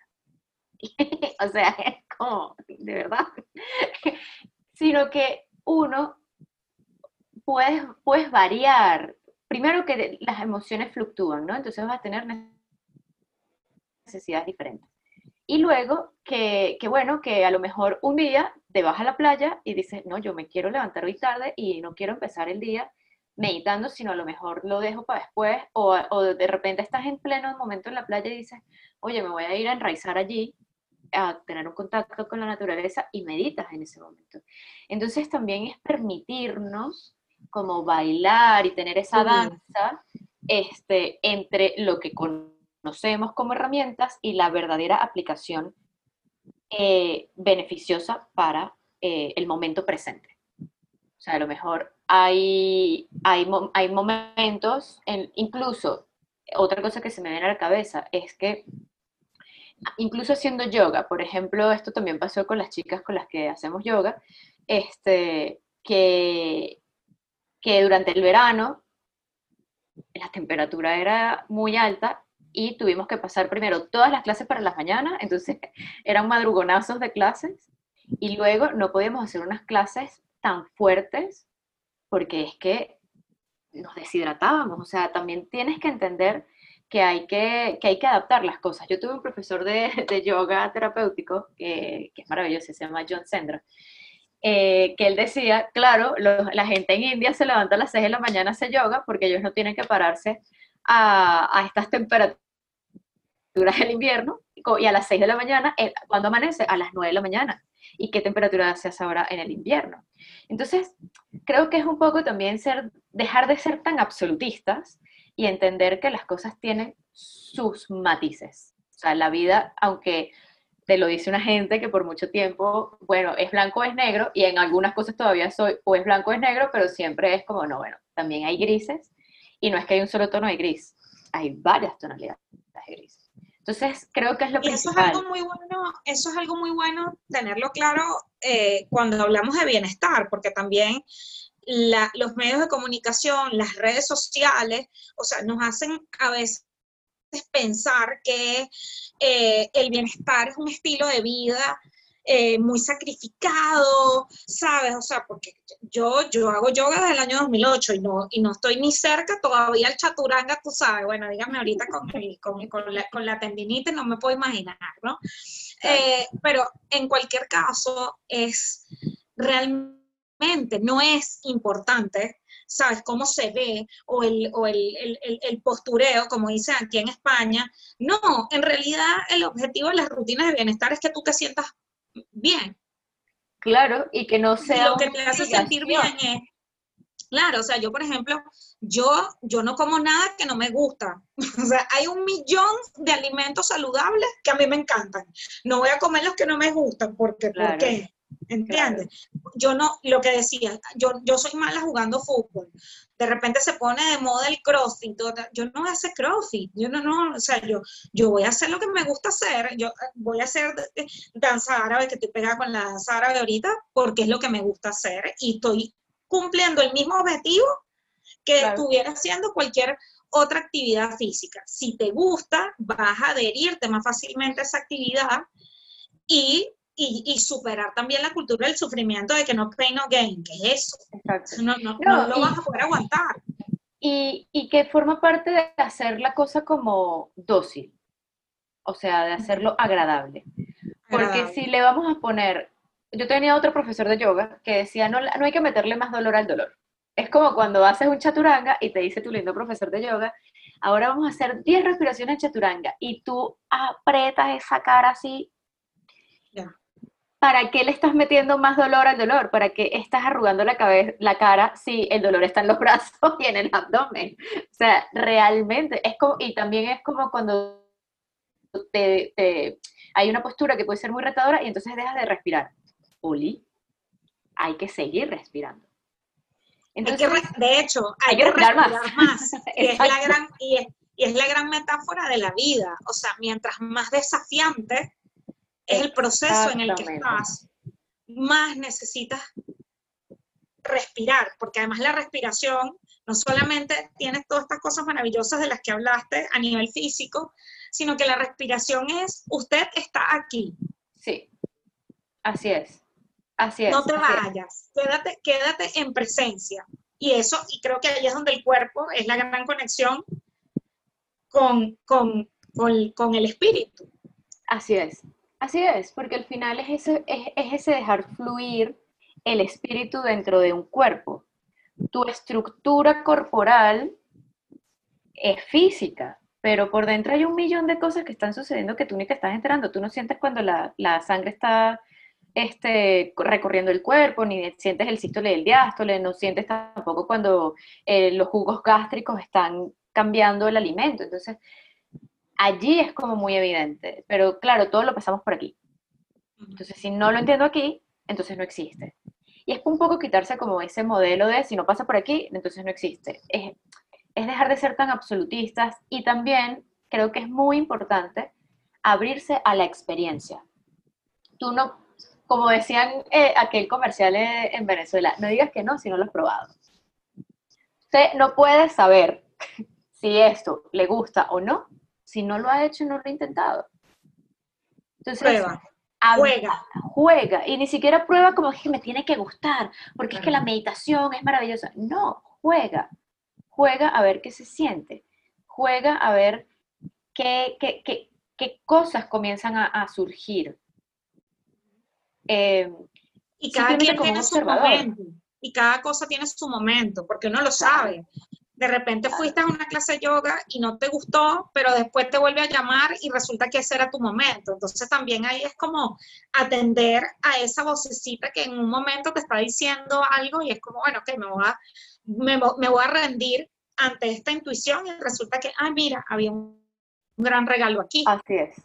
o sea, es como, de verdad. Sino que uno puede puedes variar. Primero que las emociones fluctúan, ¿no? Entonces vas a tener necesidades diferentes. Y luego que, bueno, que a lo mejor un día te vas a la playa y dices, no, yo me quiero levantar hoy tarde y no quiero empezar el día meditando, sino a lo mejor lo dejo para después, o, o de repente estás en pleno momento en la playa y dices, oye, me voy a ir a enraizar allí, a tener un contacto con la naturaleza y meditas en ese momento. Entonces también es permitirnos como bailar y tener esa danza este, entre lo que con conocemos como herramientas y la verdadera aplicación eh, beneficiosa para eh, el momento presente. O sea, a lo mejor hay, hay, hay momentos, en, incluso otra cosa que se me viene a la cabeza es que incluso haciendo yoga, por ejemplo, esto también pasó con las chicas con las que hacemos yoga, este, que, que durante el verano la temperatura era muy alta y tuvimos que pasar primero todas las clases para las mañanas, entonces eran madrugonazos de clases y luego no podíamos hacer unas clases tan fuertes porque es que nos deshidratábamos, o sea, también tienes que entender que hay que, que hay que adaptar las cosas. Yo tuve un profesor de, de yoga terapéutico que, que, es maravilloso, se llama John Sendra, eh, que él decía, claro, la gente en India se levanta a las 6 de la mañana a hacer yoga porque ellos no tienen que pararse a, a estas temperaturas del invierno y a las 6 de la mañana, eh, cuando amanece, a las 9 de la mañana. ¿Y qué temperatura hace ahora en el invierno? Entonces, creo que es un poco también ser, dejar de ser tan absolutistas y entender que las cosas tienen sus matices. O sea, la vida, aunque te lo dice una gente que por mucho tiempo, bueno, es blanco o es negro, y en algunas cosas todavía soy o es blanco o es negro, pero siempre es como, no, bueno, también hay grises, y no es que hay un solo tono de gris, hay varias tonalidades de gris. Entonces, creo que es lo y Eso es algo muy bueno, eso es algo muy bueno tenerlo claro eh, cuando hablamos de bienestar, porque también los medios de comunicación, las redes sociales, o sea, nos hacen a veces pensar que eh, el bienestar es un estilo de vida eh, muy sacrificado, ¿sabes? O sea, porque yo, yo hago yoga desde el año 2008 y no, y no estoy ni cerca todavía al chaturanga, tú sabes, bueno, dígame ahorita con, con, la, con la tendinite, no me puedo imaginar, ¿no? Eh, pero en cualquier caso, es realmente, no es importante ¿sabes? Cómo se ve o, el, o el, el, el, postureo, como dicen aquí en España. No, en realidad el objetivo de las rutinas de bienestar es que tú te sientas bien. Claro, y que no sea... lo que te hace sentir bien es... Claro, o sea, yo, por ejemplo, yo, yo no como nada que no me gusta. O sea, hay un millón de alimentos saludables que a mí me encantan. No voy a comer los que no me gustan, porque, ¿por qué? ¿Entiendes? Yo no, lo que decía, yo, yo soy mala jugando fútbol. De repente se pone de moda el crossfit. Yo no voy a hacer crossfit. Yo no, no, o sea, yo, yo voy a hacer lo que me gusta hacer. Yo eh, voy a hacer danza árabe, que estoy pegada con la danza árabe ahorita, porque es lo que me gusta hacer. Y estoy cumpliendo el mismo objetivo que estuviera haciendo cualquier otra actividad física. Si te gusta, vas a adherirte más fácilmente a esa actividad y y, superar también la cultura del sufrimiento de que no pain, no gain, que es eso. No, no, no, lo vas a poder aguantar. Y, y, que forma parte de hacer la cosa como dócil, o sea, de hacerlo agradable. Porque si le vamos a poner, yo tenía otro profesor de yoga que decía, no, no hay que meterle más dolor al dolor. Es como cuando haces un chaturanga y te dice tu lindo profesor de yoga, ahora vamos a hacer 10 respiraciones chaturanga y tú apretas esa cara así ¿para qué le estás metiendo más dolor al dolor? ¿Para qué estás arrugando la, cabeza, la cara si el dolor está en los brazos y en el abdomen? O sea, realmente es como, y también es como cuando te, hay una postura que puede ser muy retadora y entonces dejas de respirar. Oli, hay que seguir respirando. Entonces, de hecho, hay, que respirar, más. y, es la gran, y es la gran metáfora de la vida. O sea, mientras más desafiante, es el proceso en el que estás, más necesitas respirar, porque además la respiración no solamente tiene todas estas cosas maravillosas de las que hablaste a nivel físico, sino que la respiración es, usted está aquí. Sí, así es. Así es. No te vayas, quédate, quédate en presencia. Y eso, y creo que ahí es donde el cuerpo es la gran conexión con, con, con el espíritu. Así es. Así es, porque al final es ese, es, ese dejar fluir el espíritu dentro de un cuerpo. Tu estructura corporal es física, pero por dentro hay un millón de cosas que están sucediendo que tú ni te estás enterando. Tú no sientes cuando la, sangre está este, recorriendo el cuerpo, ni sientes el sístole y el diástole, no sientes tampoco cuando eh, los jugos gástricos están cambiando el alimento. Entonces, allí es como muy evidente, pero claro, todo lo pasamos por aquí. Entonces, si no lo entiendo aquí, entonces no existe. Y es un poco quitarse como ese modelo de si no pasa por aquí, entonces no existe. Es, es dejar de ser tan absolutistas y también creo que es muy importante abrirse a la experiencia. Tú no, como decían eh, aquel comercial eh, en Venezuela, no digas que no si no lo has probado. Usted no puede saber si esto le gusta o no si no lo ha hecho, no lo ha intentado. Entonces, prueba. juega. Juega. Y ni siquiera prueba como que me tiene que gustar, porque es que la meditación es maravillosa. No, juega. Juega a ver qué se siente. Juega a ver qué, qué, qué, qué cosas comienzan a, surgir. Eh, y cada quien tiene su momento. Y cada cosa tiene su momento, porque uno lo sabe. De repente fuiste a una clase de yoga y no te gustó, pero después te vuelve a llamar y resulta que ese era tu momento. Entonces también ahí es como atender a esa vocecita que en un momento te está diciendo algo y es como, bueno, que me voy a, me, voy a rendir ante esta intuición y resulta que, ah, mira, había un, gran regalo aquí. Así es.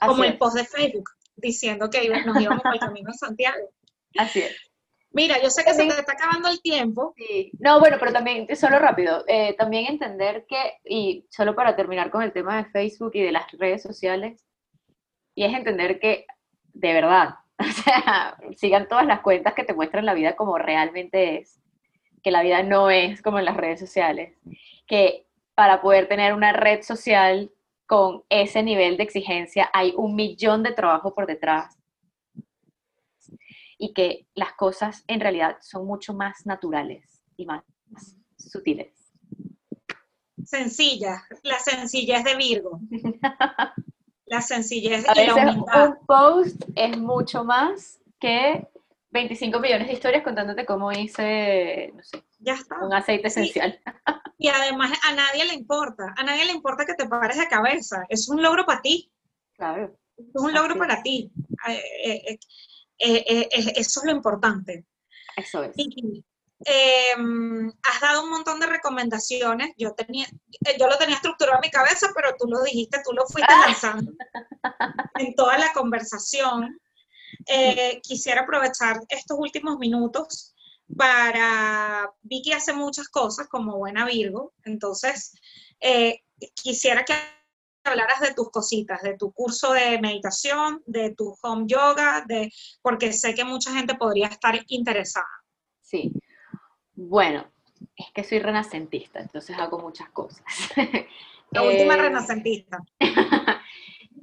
como el post de Facebook diciendo que nos íbamos el camino de Santiago. Así es. Mira, yo sé que se te está acabando el tiempo. Sí. No, bueno, pero también, solo rápido, eh, también entender que, y solo para terminar con el tema de Facebook y de las redes sociales, y es entender que, de verdad, o sea, sigan todas las cuentas que te muestran la vida como realmente es, que la vida no es como en las redes sociales, que para poder tener una red social con ese nivel de exigencia hay un millón de trabajo por detrás y que las cosas en realidad son mucho más naturales y más sutiles. Sencilla, la sencillez de Virgo. la sencillez A veces un post es mucho más que 25 millones de historias contándote cómo hice, no sé, ya está. un aceite esencial. Y además a nadie le importa, a nadie le importa que te pares de cabeza, es un logro para ti. Claro. Es un logro para ti. Eh, eh, eh, eso es lo importante. Eso es. Em, has dado un montón de recomendaciones. Yo tenía, yo lo tenía estructurado en mi cabeza, pero tú lo dijiste, tú lo fuiste ah. lanzando en toda la conversación. quisiera aprovechar estos últimos minutos para, Vicky hace muchas cosas como buena Virgo, entonces quisiera que hablaras de tus cositas, de tu curso de meditación, de tu home yoga, de, porque sé que mucha gente podría estar interesada. Sí. Bueno, es que soy renacentista, entonces hago muchas cosas. La última eh, renacentista.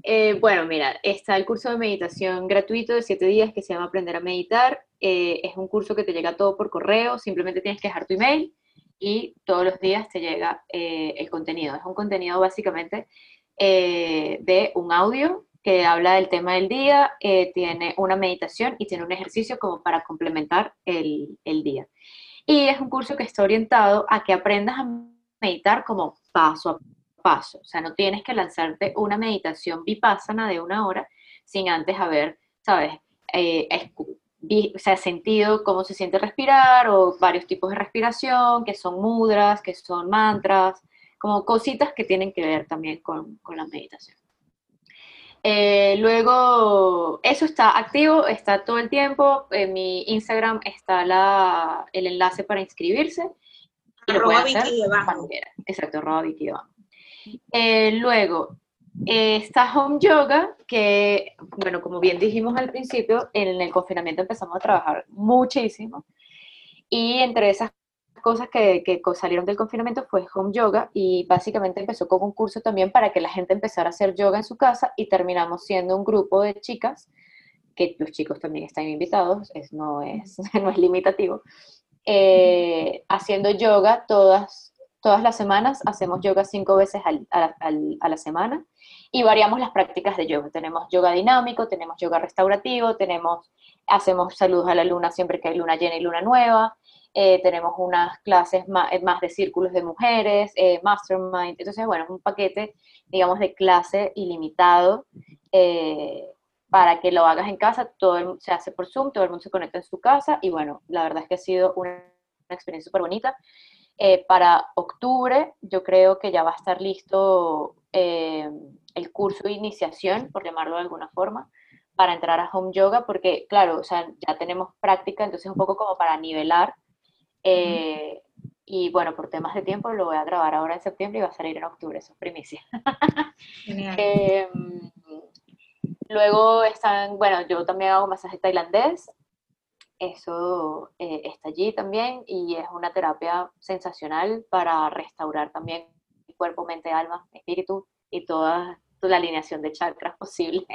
Eh, bueno, mira, está el curso de meditación gratuito de siete días que se llama Aprender a Meditar. Eh, es un curso que te llega todo por correo, simplemente tienes que dejar tu email y todos los días te llega el contenido. Es un contenido básicamente eh, de un audio que habla del tema del día, eh, tiene una meditación y tiene un ejercicio como para complementar el, el día. Y es un curso que está orientado a que aprendas a meditar como paso a paso. O sea, no tienes que lanzarte una meditación vipassana de una hora sin antes haber, ¿sabes? Eh, o sea, sentido cómo se siente respirar o varios tipos de respiración, que son mudras, que son mantras, como cositas que tienen que ver también con, con la meditación. Eh, luego, eso está activo, está todo el tiempo. En mi Instagram está la, el enlace para inscribirse. Arroba Vicky Exacto, arroba Vicky eh, luego, eh, está Home Yoga, que, bueno, como bien dijimos al principio, en el confinamiento empezamos a trabajar muchísimo. Y entre esas cosas que, que, salieron del confinamiento fue home yoga y básicamente empezó como un curso también para que la gente empezara a hacer yoga en su casa y terminamos siendo un grupo de chicas, que los chicos también están invitados, es, no, es, no es limitativo, eh, haciendo yoga todas, todas las semanas, hacemos yoga cinco veces a, a la semana y variamos las prácticas de yoga. Tenemos yoga dinámico, tenemos yoga restaurativo, tenemos, hacemos saludos a la luna siempre que hay luna llena y luna nueva, eh, tenemos unas clases eh, más, de círculos de mujeres, eh, mastermind, entonces, bueno, es un paquete, digamos, de clase ilimitado para que lo hagas en casa, todo se hace por Zoom, todo el mundo se conecta en su casa y bueno, la verdad es que ha sido una, experiencia súper bonita. para octubre yo creo que ya va a estar listo el curso de iniciación, por llamarlo de alguna forma, para entrar a home yoga, porque claro, o sea, ya tenemos práctica, entonces un poco como para nivelar eh, y bueno, por temas de tiempo lo voy a grabar ahora en septiembre y va a salir en octubre, eso es primicia. Em, luego están, bueno, yo también hago masaje tailandés, eso eh, está allí también y es una terapia sensacional para restaurar también cuerpo, mente, alma, espíritu y toda, toda la alineación de chakras posible.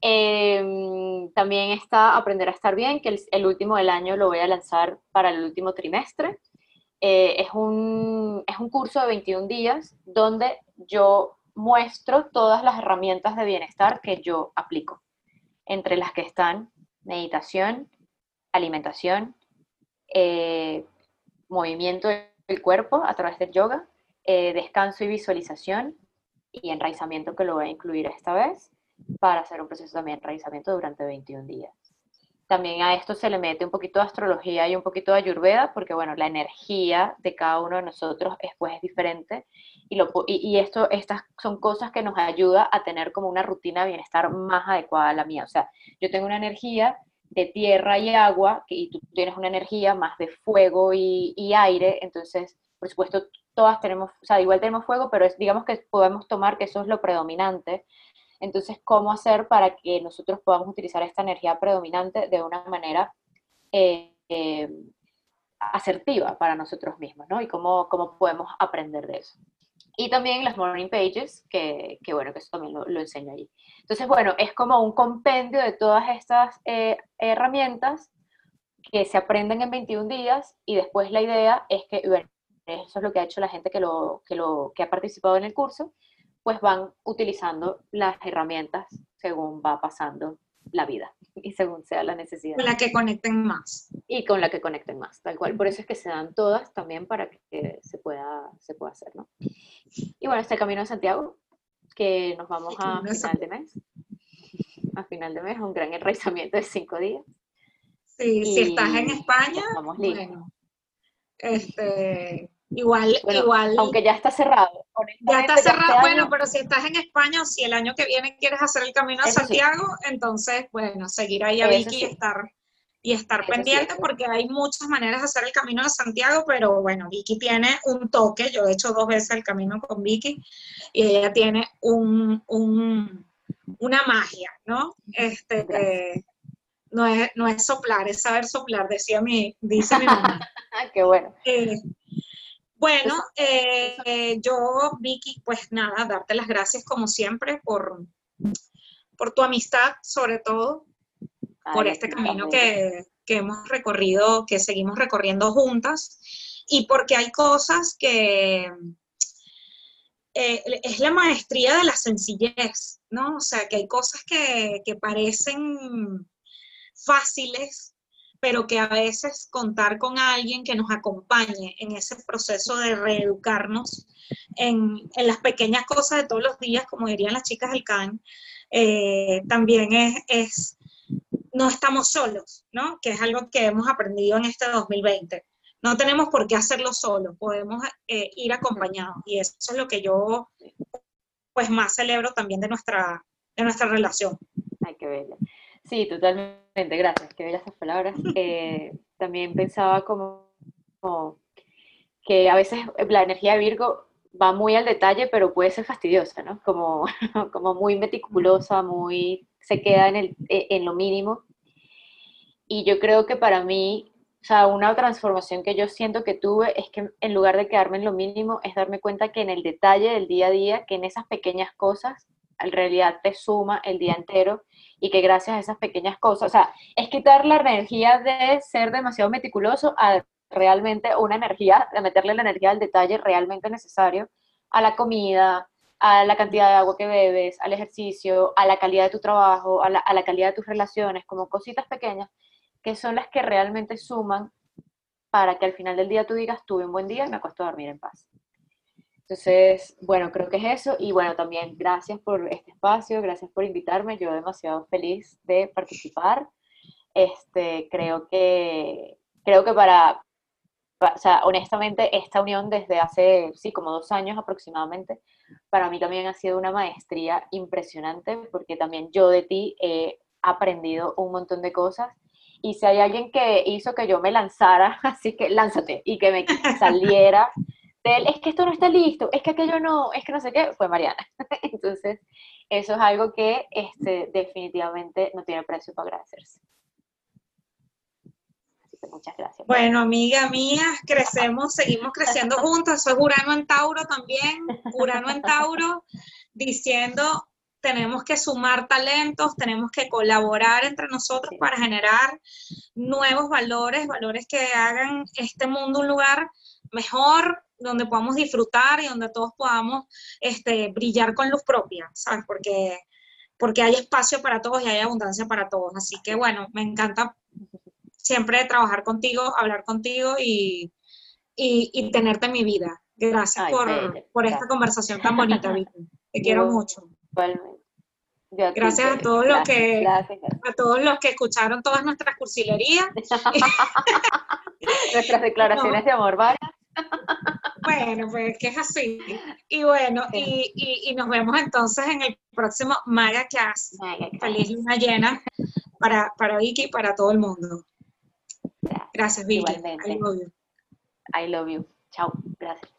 Em, también está Aprender a estar bien, que el, último del año lo voy a lanzar para el último trimestre. Eh, es, un, es un curso de 21 días donde yo muestro todas las herramientas de bienestar que yo aplico, entre las que están meditación, alimentación, eh, movimiento del cuerpo a través del yoga, eh, descanso y visualización y enraizamiento que lo voy a incluir esta vez para hacer un proceso también de enraizamiento durante 21 días. También a esto se le mete un poquito de astrología y un poquito de ayurveda, porque bueno, la energía de cada uno de nosotros es, pues, es diferente y, lo, y, esto, estas son cosas que nos ayuda a tener como una rutina de bienestar más adecuada a la mía. O sea, yo tengo una energía de tierra y agua y tú tienes una energía más de fuego y, y aire, entonces, por supuesto, todas tenemos, o sea, igual tenemos fuego, pero es, digamos que podemos tomar que eso es lo predominante entonces, ¿cómo hacer para que nosotros podamos utilizar esta energía predominante de una manera eh, eh, asertiva para nosotros mismos, ¿no? Y cómo, cómo podemos aprender de eso. Y también las morning pages, que, que bueno, que eso también lo, enseño allí. Entonces, bueno, es como un compendio de todas estas eh, herramientas que se aprenden en 21 días y después la idea es que, bueno, eso es lo que ha hecho la gente que, lo, que, lo, que ha participado en el curso, pues van utilizando las herramientas según va pasando la vida y según sea la necesidad. Con la que conecten más. Y con la que conecten más, tal cual. Por eso es que se dan todas también para que se pueda, se pueda hacer, ¿no? Y bueno, este Camino de Santiago, que nos vamos a final de mes. A final de mes, un gran enraizamiento de cinco días. Sí, si estás en España, bueno, este, igual, igual. Aunque ya está cerrado. Ya está cerrado, este bueno, pero si estás en España o si el año que viene quieres hacer el camino a Santiago, entonces, bueno, seguir ahí a Vicky y estar, y estar pendiente porque hay muchas maneras de hacer el camino de Santiago, pero bueno, Vicky tiene un toque, yo he hecho dos veces el camino con Vicky y ella tiene un, un una magia, ¿no? Este, no es, no es soplar, es saber soplar, decía mi, dice mi mamá. Qué bueno. Eh, bueno, eh, yo, Vicky, pues nada, darte las gracias como siempre por, por tu amistad, sobre todo, por este camino que, que, hemos recorrido, que seguimos recorriendo juntas, y porque hay cosas que eh, es la maestría de la sencillez, ¿no? O sea, que hay cosas que, que parecen fáciles, pero que a veces contar con alguien que nos acompañe en ese proceso de reeducarnos en, en las pequeñas cosas de todos los días, como dirían las chicas del CAN, eh, también es, es, no estamos solos, ¿no? Que es algo que hemos aprendido en este 2020. No tenemos por qué hacerlo solos, podemos eh, ir acompañados. Y eso es lo que yo, pues, más celebro también de nuestra, de nuestra relación. Ay, qué bella. Sí, totalmente, gracias, qué bellas palabras. Eh, también pensaba como, que a veces la energía de Virgo va muy al detalle, pero puede ser fastidiosa, ¿no? Como, como muy meticulosa, muy, se queda en, el, e, en lo mínimo. Y yo creo que para mí, o sea, una transformación que yo siento que tuve es que en lugar de quedarme en lo mínimo, es darme cuenta que en el detalle del día a día, que en esas pequeñas cosas, en realidad te suma el día entero y que gracias a esas pequeñas cosas, o sea, es quitar la energía de ser demasiado meticuloso a realmente una energía, de meterle la energía al detalle realmente necesario a la comida, a la cantidad de agua que bebes, al ejercicio, a la calidad de tu trabajo, a la, calidad de tus relaciones, como cositas pequeñas que son las que realmente suman para que al final del día tú digas, tuve un buen día y me acuesto a dormir en paz. Entonces, bueno, creo que es eso. Y bueno, también gracias por este espacio, gracias por invitarme. Yo demasiado feliz de participar. Este, creo que, creo que para, o sea, honestamente, esta unión desde hace, sí, como dos años aproximadamente, para mí también ha sido una maestría impresionante, porque también yo de ti he aprendido un montón de cosas. Y si hay alguien que hizo que yo me lanzara, así que lánzate y que me saliera es que esto no está listo, es que aquello no, es que no sé qué, fue Mariana. Entonces, eso es algo que este, definitivamente no tiene precio para agradecerse. Así que muchas gracias. Bueno, amiga mía, crecemos, seguimos creciendo juntos. Soy Urano en Tauro también, Urano en Tauro, diciendo tenemos que sumar talentos, tenemos que colaborar entre nosotros para generar nuevos valores, valores que hagan este mundo un lugar mejor, donde podamos disfrutar y donde todos podamos este, brillar con luz propia, ¿sabes? Porque, porque hay espacio para todos y hay abundancia para todos. Así que bueno, me encanta siempre trabajar contigo, hablar contigo y, y, tenerte en mi vida. Gracias por, esta conversación tan bonita, Vicky. Te quiero mucho. Gracias a todos los que a todos los que escucharon todas nuestras cursilerías. nuestras declaraciones de amor, ¿vale? Bueno, pues que es así. Y bueno, y, nos vemos entonces en el próximo Maga Class. Feliz luna llena para, para Vicky y para todo el mundo. Gracias, Vicky. Igualmente. I love you. I love you. Chao. Gracias.